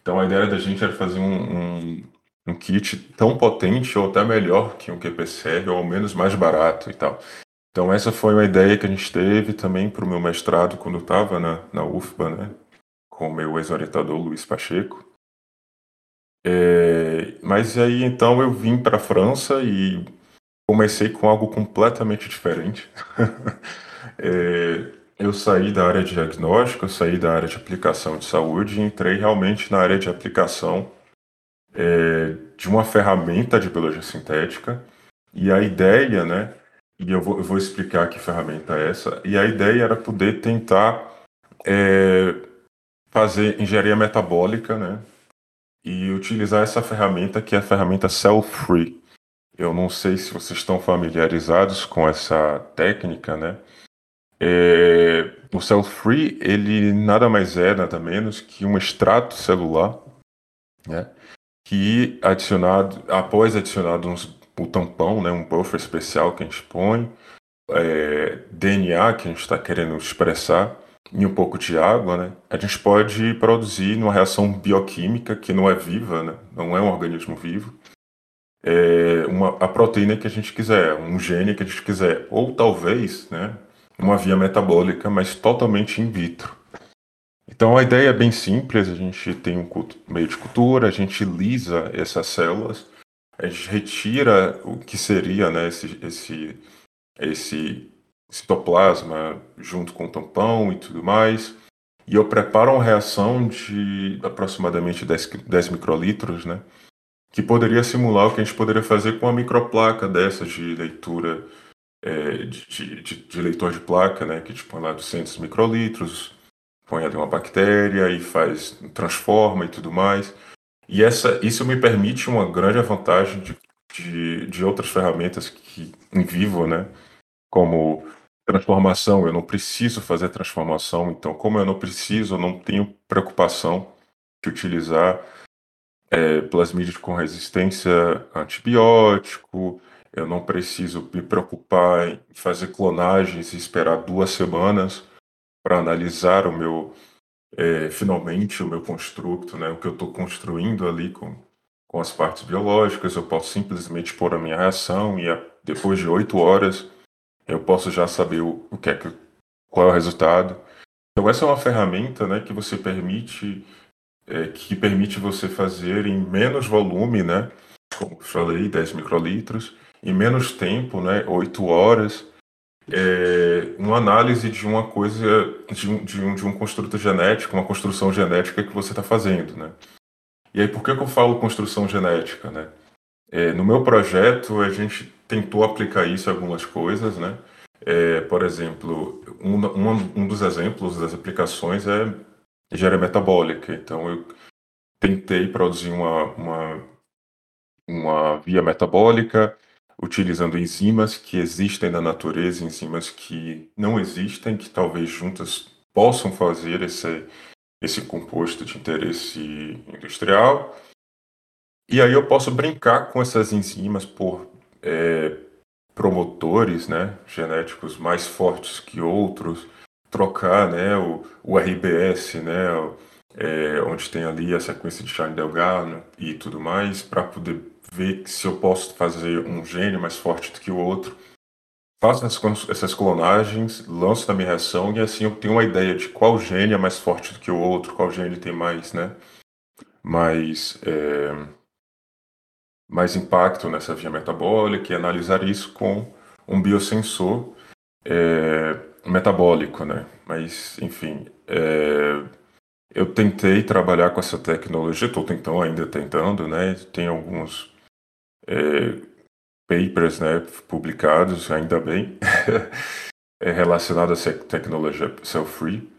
Então a ideia da gente era fazer um, um, um kit tão potente ou até melhor que um qPCR, ou ao menos mais barato e tal. Então essa foi uma ideia que a gente teve também para o meu mestrado quando estava na, na UFBA, né? Com o meu ex-orientador Luiz Pacheco. É, mas aí então eu vim para a França e comecei com algo completamente diferente. é, eu saí da área de diagnóstico, saí da área de aplicação de saúde e entrei realmente na área de aplicação é, de uma ferramenta de biologia sintética. E a ideia, né? E eu vou, eu vou explicar que ferramenta é essa. E a ideia era poder tentar é, fazer engenharia metabólica, né? E utilizar essa ferramenta que é a ferramenta Cell Free. Eu não sei se vocês estão familiarizados com essa técnica, né? É, o Cell Free ele nada mais é nada menos que um extrato celular, né? Que adicionado após adicionado uns, o tampão, né? Um buffer especial que a gente põe, é, DNA que a gente está querendo expressar e um pouco de água, né, a gente pode produzir uma reação bioquímica que não é viva, né, não é um organismo vivo, é uma, a proteína que a gente quiser, um gene que a gente quiser, ou talvez né, uma via metabólica, mas totalmente in vitro. Então a ideia é bem simples, a gente tem um meio de cultura, a gente lisa essas células, a gente retira o que seria né, esse, esse, esse citoplasma junto com o tampão e tudo mais. E eu preparo uma reação de aproximadamente 10, 10 microlitros, né? Que poderia simular o que a gente poderia fazer com uma microplaca dessa de leitura, é, de, de, de, leitor de placa, né? Que tipo, lá 200 microlitros, põe ali uma bactéria e faz, transforma e tudo mais. E essa, isso me permite uma grande vantagem de, de, de outras ferramentas que, em vivo, né? Como transformação, eu não preciso fazer transformação, então, como eu não preciso, eu não tenho preocupação de utilizar é, plasmídeos com resistência a antibiótico, eu não preciso me preocupar em fazer clonagens e esperar duas semanas para analisar o meu, é, finalmente, o meu construto, né, o que eu estou construindo ali com, com as partes biológicas, eu posso simplesmente pôr a minha reação e depois de oito horas eu posso já saber o, o que é que, qual é o resultado. Então essa é uma ferramenta, né, que você permite é, que permite você fazer em menos volume, né, como eu falei, 10 microlitros, em menos tempo, né, 8 horas, é, uma análise de uma coisa, de um, de, um, de um construto genético, uma construção genética que você está fazendo, né. E aí, por que, que eu falo construção genética, né? É, no meu projeto, a gente tentou aplicar isso em algumas coisas, né? É, por exemplo, um, um, um, dos exemplos das aplicações é engenharia metabólica. Então, eu tentei produzir uma, uma, uma via metabólica utilizando enzimas que existem na natureza, enzimas que não existem, que talvez juntas possam fazer esse, esse composto de interesse industrial. E aí eu posso brincar com essas enzimas por é, promotores né, genéticos mais fortes que outros, trocar né, o, o RBS, né, é, onde tem ali a sequência de Charles Delgado e tudo mais, para poder ver se eu posso fazer um gene mais forte do que o outro. Faço essas clonagens, lanço na minha reação e assim eu tenho uma ideia de qual gene é mais forte do que o outro, qual gene tem mais, né, mais, é, mais impacto nessa via metabólica e analisar isso com um biosensor é, metabólico, né? Mas, enfim, é, eu tentei trabalhar com essa tecnologia, estou tentando, ainda tentando, né? Tem alguns é, papers, né, publicados, ainda bem, é, relacionados a essa tecnologia cell-free,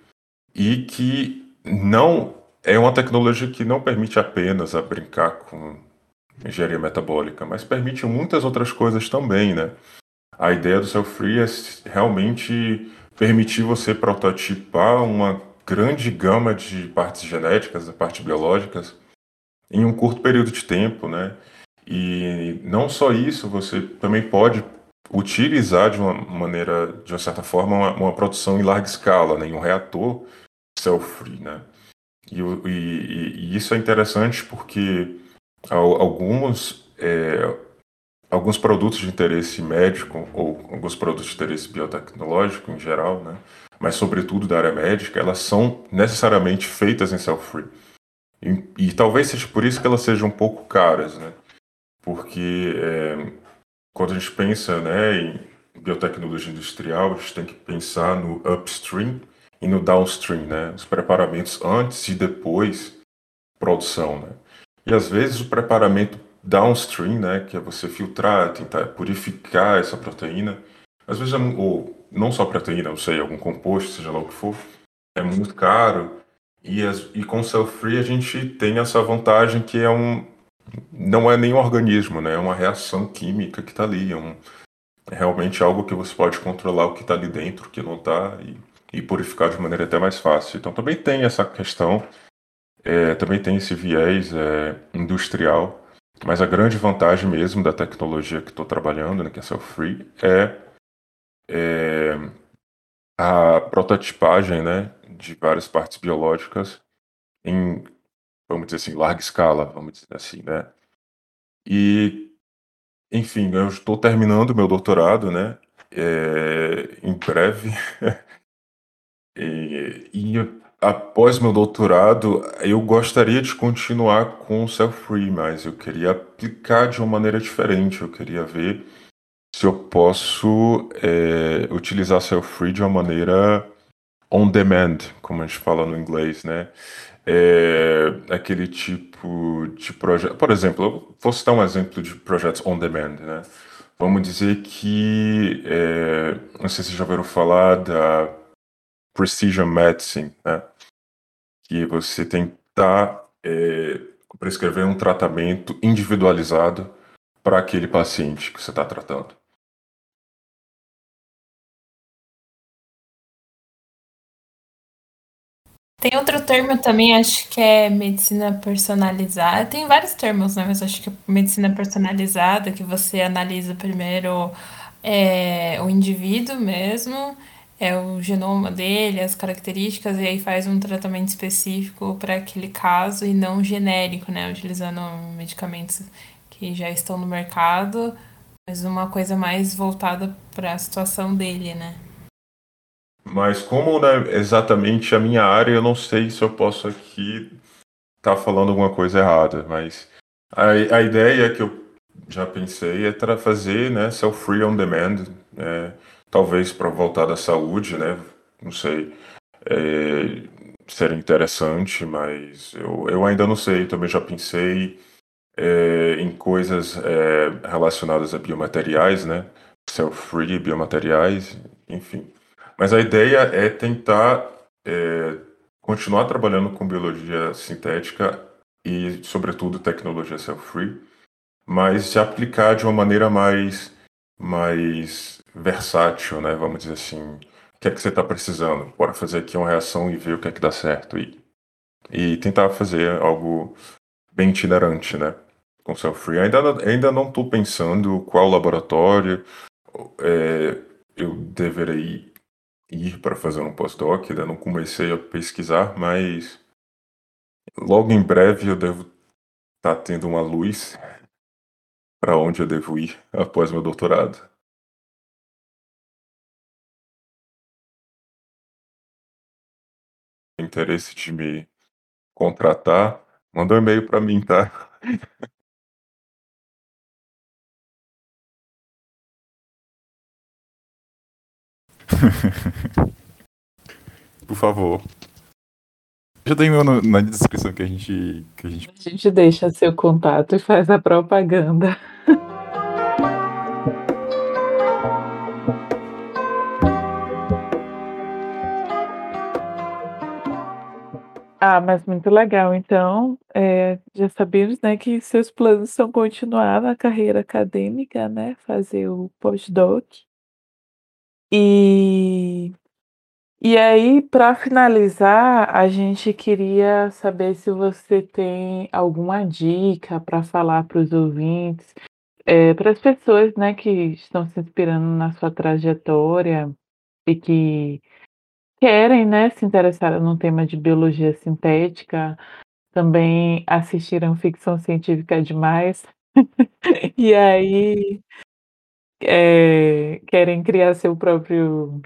e que não é uma tecnologia que não permite apenas a brincar com engenharia metabólica, mas permite muitas outras coisas também, né? A ideia do cell-free é realmente permitir você prototipar uma grande gama de partes genéticas, partes biológicas, em um curto período de tempo, né? E não só isso, você também pode utilizar de uma maneira, de uma certa forma, uma, uma produção em larga escala, né? em um reator cell-free, né? E, e, e, isso é interessante porque alguns é, alguns produtos de interesse médico ou alguns produtos de interesse biotecnológico em geral, né? mas sobretudo da área médica, elas são necessariamente feitas em cell-free. E, e, talvez seja por isso que elas sejam um pouco caras, né? Porque é, quando a gente pensa né, em biotecnologia industrial, a gente tem que pensar no upstream e no downstream, né? Os preparamentos antes e depois produção, né? E às vezes o preparamento downstream, né, que é você filtrar, tentar purificar essa proteína, às vezes, é, ou não só proteína, não sei, algum composto, seja lá o que for, é muito caro. E, as, e com cell free a gente tem essa vantagem que é um não é nem um organismo, né? É uma reação química que está ali, é, um, é realmente algo que você pode controlar o que está ali dentro, o que não está e, e purificar de maneira até mais fácil. Então também tem essa questão, é, também tem esse viés é, industrial mas a grande vantagem mesmo da tecnologia que estou trabalhando, né, que é Cell-Free, é, é, a prototipagem né, de várias partes biológicas em, vamos dizer assim, larga escala, vamos dizer assim, né? E, enfim, eu estou terminando meu doutorado, né? É, em breve. e, e após meu doutorado, eu gostaria de continuar com o self-free, mas eu queria aplicar de uma maneira diferente. Eu queria ver se eu posso é, utilizar self-free de uma maneira on demand, como a gente fala no inglês, né? É, aquele tipo de projeto. Por exemplo, eu vou citar um exemplo de projetos on demand, né? Vamos dizer que, é, não sei se já ouviram falar da precision medicine, né? que você tentar é, prescrever um tratamento individualizado para aquele paciente que você está tratando. Tem outro termo também, acho que é medicina personalizada. Tem vários termos, né? Mas acho que é medicina personalizada, que você analisa primeiro é, o indivíduo mesmo é o genoma dele, as características, e aí faz um tratamento específico para aquele caso e não genérico, né? Utilizando medicamentos que já estão no mercado, mas uma coisa mais voltada para a situação dele, né? Mas como não é exatamente a minha área, eu não sei se eu posso aqui estar tá falando alguma coisa errada. Mas a, a ideia que eu já pensei é fazer né, self-free on demand, é, talvez para voltar da saúde, né? Não sei. É, seria interessante, mas eu, eu ainda não sei. Também já pensei é, em coisas é, relacionadas a biomateriais, né? Self-free, biomateriais, enfim. Mas a ideia é tentar é, continuar trabalhando com biologia sintética e, sobretudo, tecnologia self-free, mas se aplicar de uma maneira mais, mais versátil, né? Vamos dizer assim. O que é que você está precisando? Bora fazer aqui uma reação e ver o que é que dá certo. E, e tentar fazer algo bem itinerante, né? Com self-free. Ainda, ainda não estou pensando qual laboratório é, eu deverei ir para fazer um pós-doc. Ainda não comecei a pesquisar, mas logo em breve eu devo estar tá tendo uma luz para onde eu devo ir após meu doutorado. Interesse de me contratar, manda um e-mail para mim, tá? Por favor. Já tem no, na descrição que a gente. Que a gente... A gente deixa seu contato e faz a propaganda. Ah, mas muito legal. Então, é, já sabemos, né, que seus planos são continuar na carreira acadêmica, né, fazer o pós-doc. E e aí, para finalizar, a gente queria saber se você tem alguma dica para falar para os ouvintes, é, para as pessoas, né, que estão se inspirando na sua trajetória e que querem, né, se interessar no tema de biologia sintética, também assistiram ficção científica demais, e aí é, querem criar seu próprio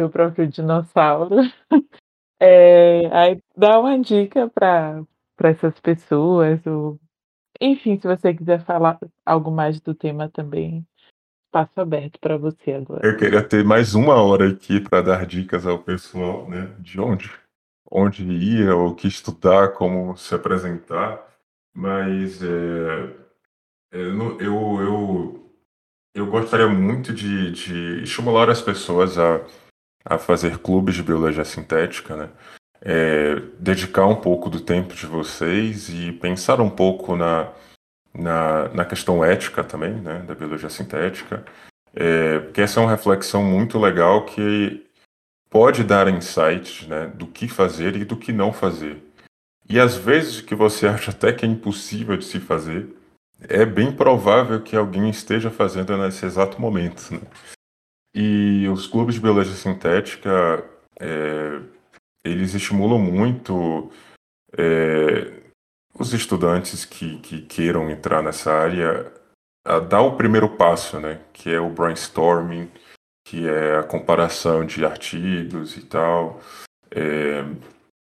seu próprio dinossauro. É, aí dá uma dica para essas pessoas, ou enfim, se você quiser falar algo mais do tema também, espaço aberto para você agora. Eu queria ter mais uma hora aqui para dar dicas ao pessoal, né, de onde, onde ir, o que estudar, como se apresentar, mas é, é eu, eu, eu gostaria muito de, de estimular as pessoas a a fazer clubes de biologia sintética, né? É, dedicar um pouco do tempo de vocês e pensar um pouco na, na, na questão ética também, né, da biologia sintética, é, porque essa é uma reflexão muito legal que pode dar insights né, do que fazer e do que não fazer. E às vezes que você acha até que é impossível de se fazer, é bem provável que alguém esteja fazendo nesse exato momento. Né? E os clubes de biologia sintética, é, eles estimulam muito é, os estudantes que, que queiram entrar nessa área a dar o primeiro passo, né? Que é o brainstorming, que é a comparação de artigos e tal. É,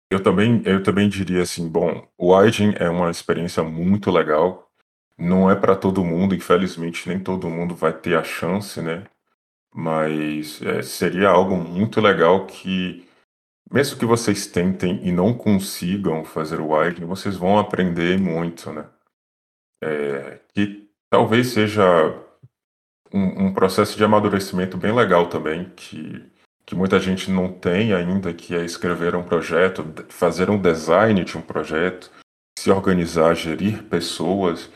eu também, eu também diria assim, bom, o Aiden é uma experiência muito legal. Não é para todo mundo, infelizmente nem todo mundo vai ter a chance, né? Mas é, seria algo muito legal que, mesmo que vocês tentem e não consigam fazer o writing, vocês vão aprender muito, né? É, que talvez seja um, um, processo de amadurecimento bem legal também, que, que muita gente não tem ainda, que é escrever um projeto, fazer um design de um projeto, se organizar, gerir pessoas,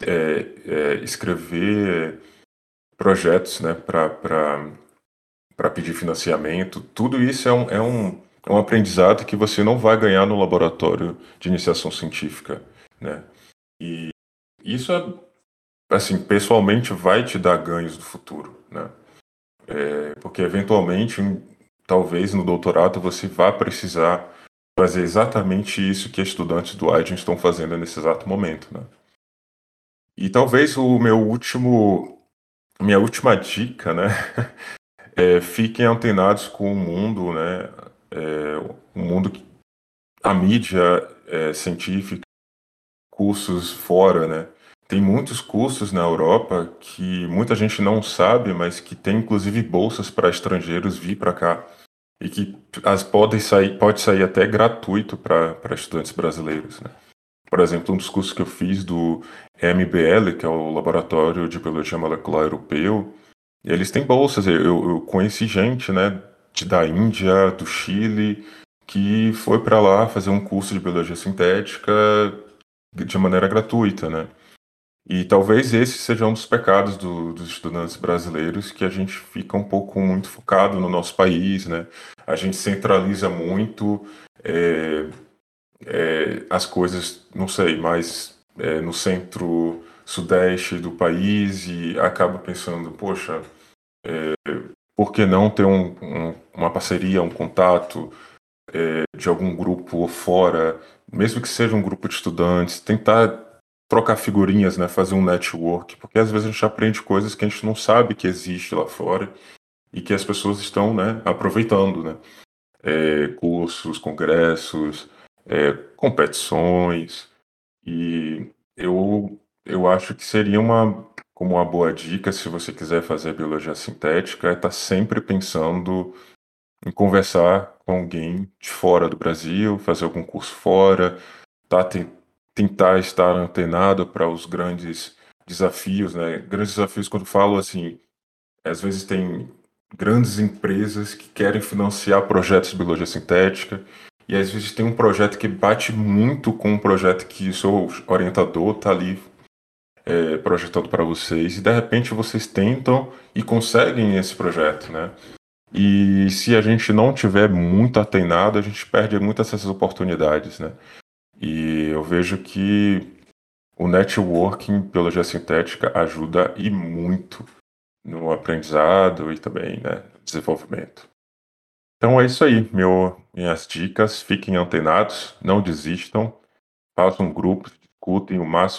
é, é, escrever projetos né, para pedir financiamento. Tudo isso é um, é, um, é um aprendizado que você não vai ganhar no laboratório de iniciação científica. Né? E isso, é, assim, pessoalmente vai te dar ganhos no futuro. Né? É, porque, eventualmente, talvez no doutorado você vá precisar fazer exatamente isso que estudantes do AIDEN estão fazendo nesse exato momento. Né? E talvez o meu último minha última dica, né? é, fiquem antenados com o mundo, né? É, o mundo, a mídia é, científica, cursos fora, né? Tem muitos cursos na Europa que muita gente não sabe, mas que tem inclusive bolsas para estrangeiros vir para cá e que as podem sair, pode sair até gratuito para estudantes brasileiros, né? Por exemplo, um dos cursos que eu fiz do MBL, que é o Laboratório de Biologia Molecular Europeu, eles têm bolsas. Eu, eu conheci gente, né, de, da Índia, do Chile, que foi para lá fazer um curso de biologia sintética de maneira gratuita, né? E talvez esse seja um dos pecados do, dos estudantes brasileiros, que a gente fica um pouco muito focado no nosso país, né? A gente centraliza muito é, é, as coisas, não sei, mais é, no centro-sudeste do país e acaba pensando, poxa, é, por que não ter um, um, uma parceria, um contato é, de algum grupo fora, mesmo que seja um grupo de estudantes, tentar trocar figurinhas, né, fazer um network, porque às vezes a gente aprende coisas que a gente não sabe que existe lá fora e que as pessoas estão, né, aproveitando, né, é, cursos, congressos, é, competições e eu eu acho que seria uma como uma boa dica se você quiser fazer biologia sintética é estar tá sempre pensando em conversar com alguém de fora do Brasil, fazer algum curso fora, tá tentar estar antenado para os grandes desafios, né? Grandes desafios quando falo assim, às vezes tem grandes empresas que querem financiar projetos de biologia sintética e às vezes tem um projeto que bate muito com um projeto que o seu orientador está ali é, projetando para vocês e de repente vocês tentam e conseguem esse projeto, né? E se a gente não tiver muito atenado, a gente perde muitas dessas oportunidades, né? E eu vejo que o networking biologia sintética ajuda e muito no aprendizado e também né, desenvolvimento. Então é isso aí, meu, minhas dicas. Fiquem antenados, não desistam, façam grupos, discutem o máximo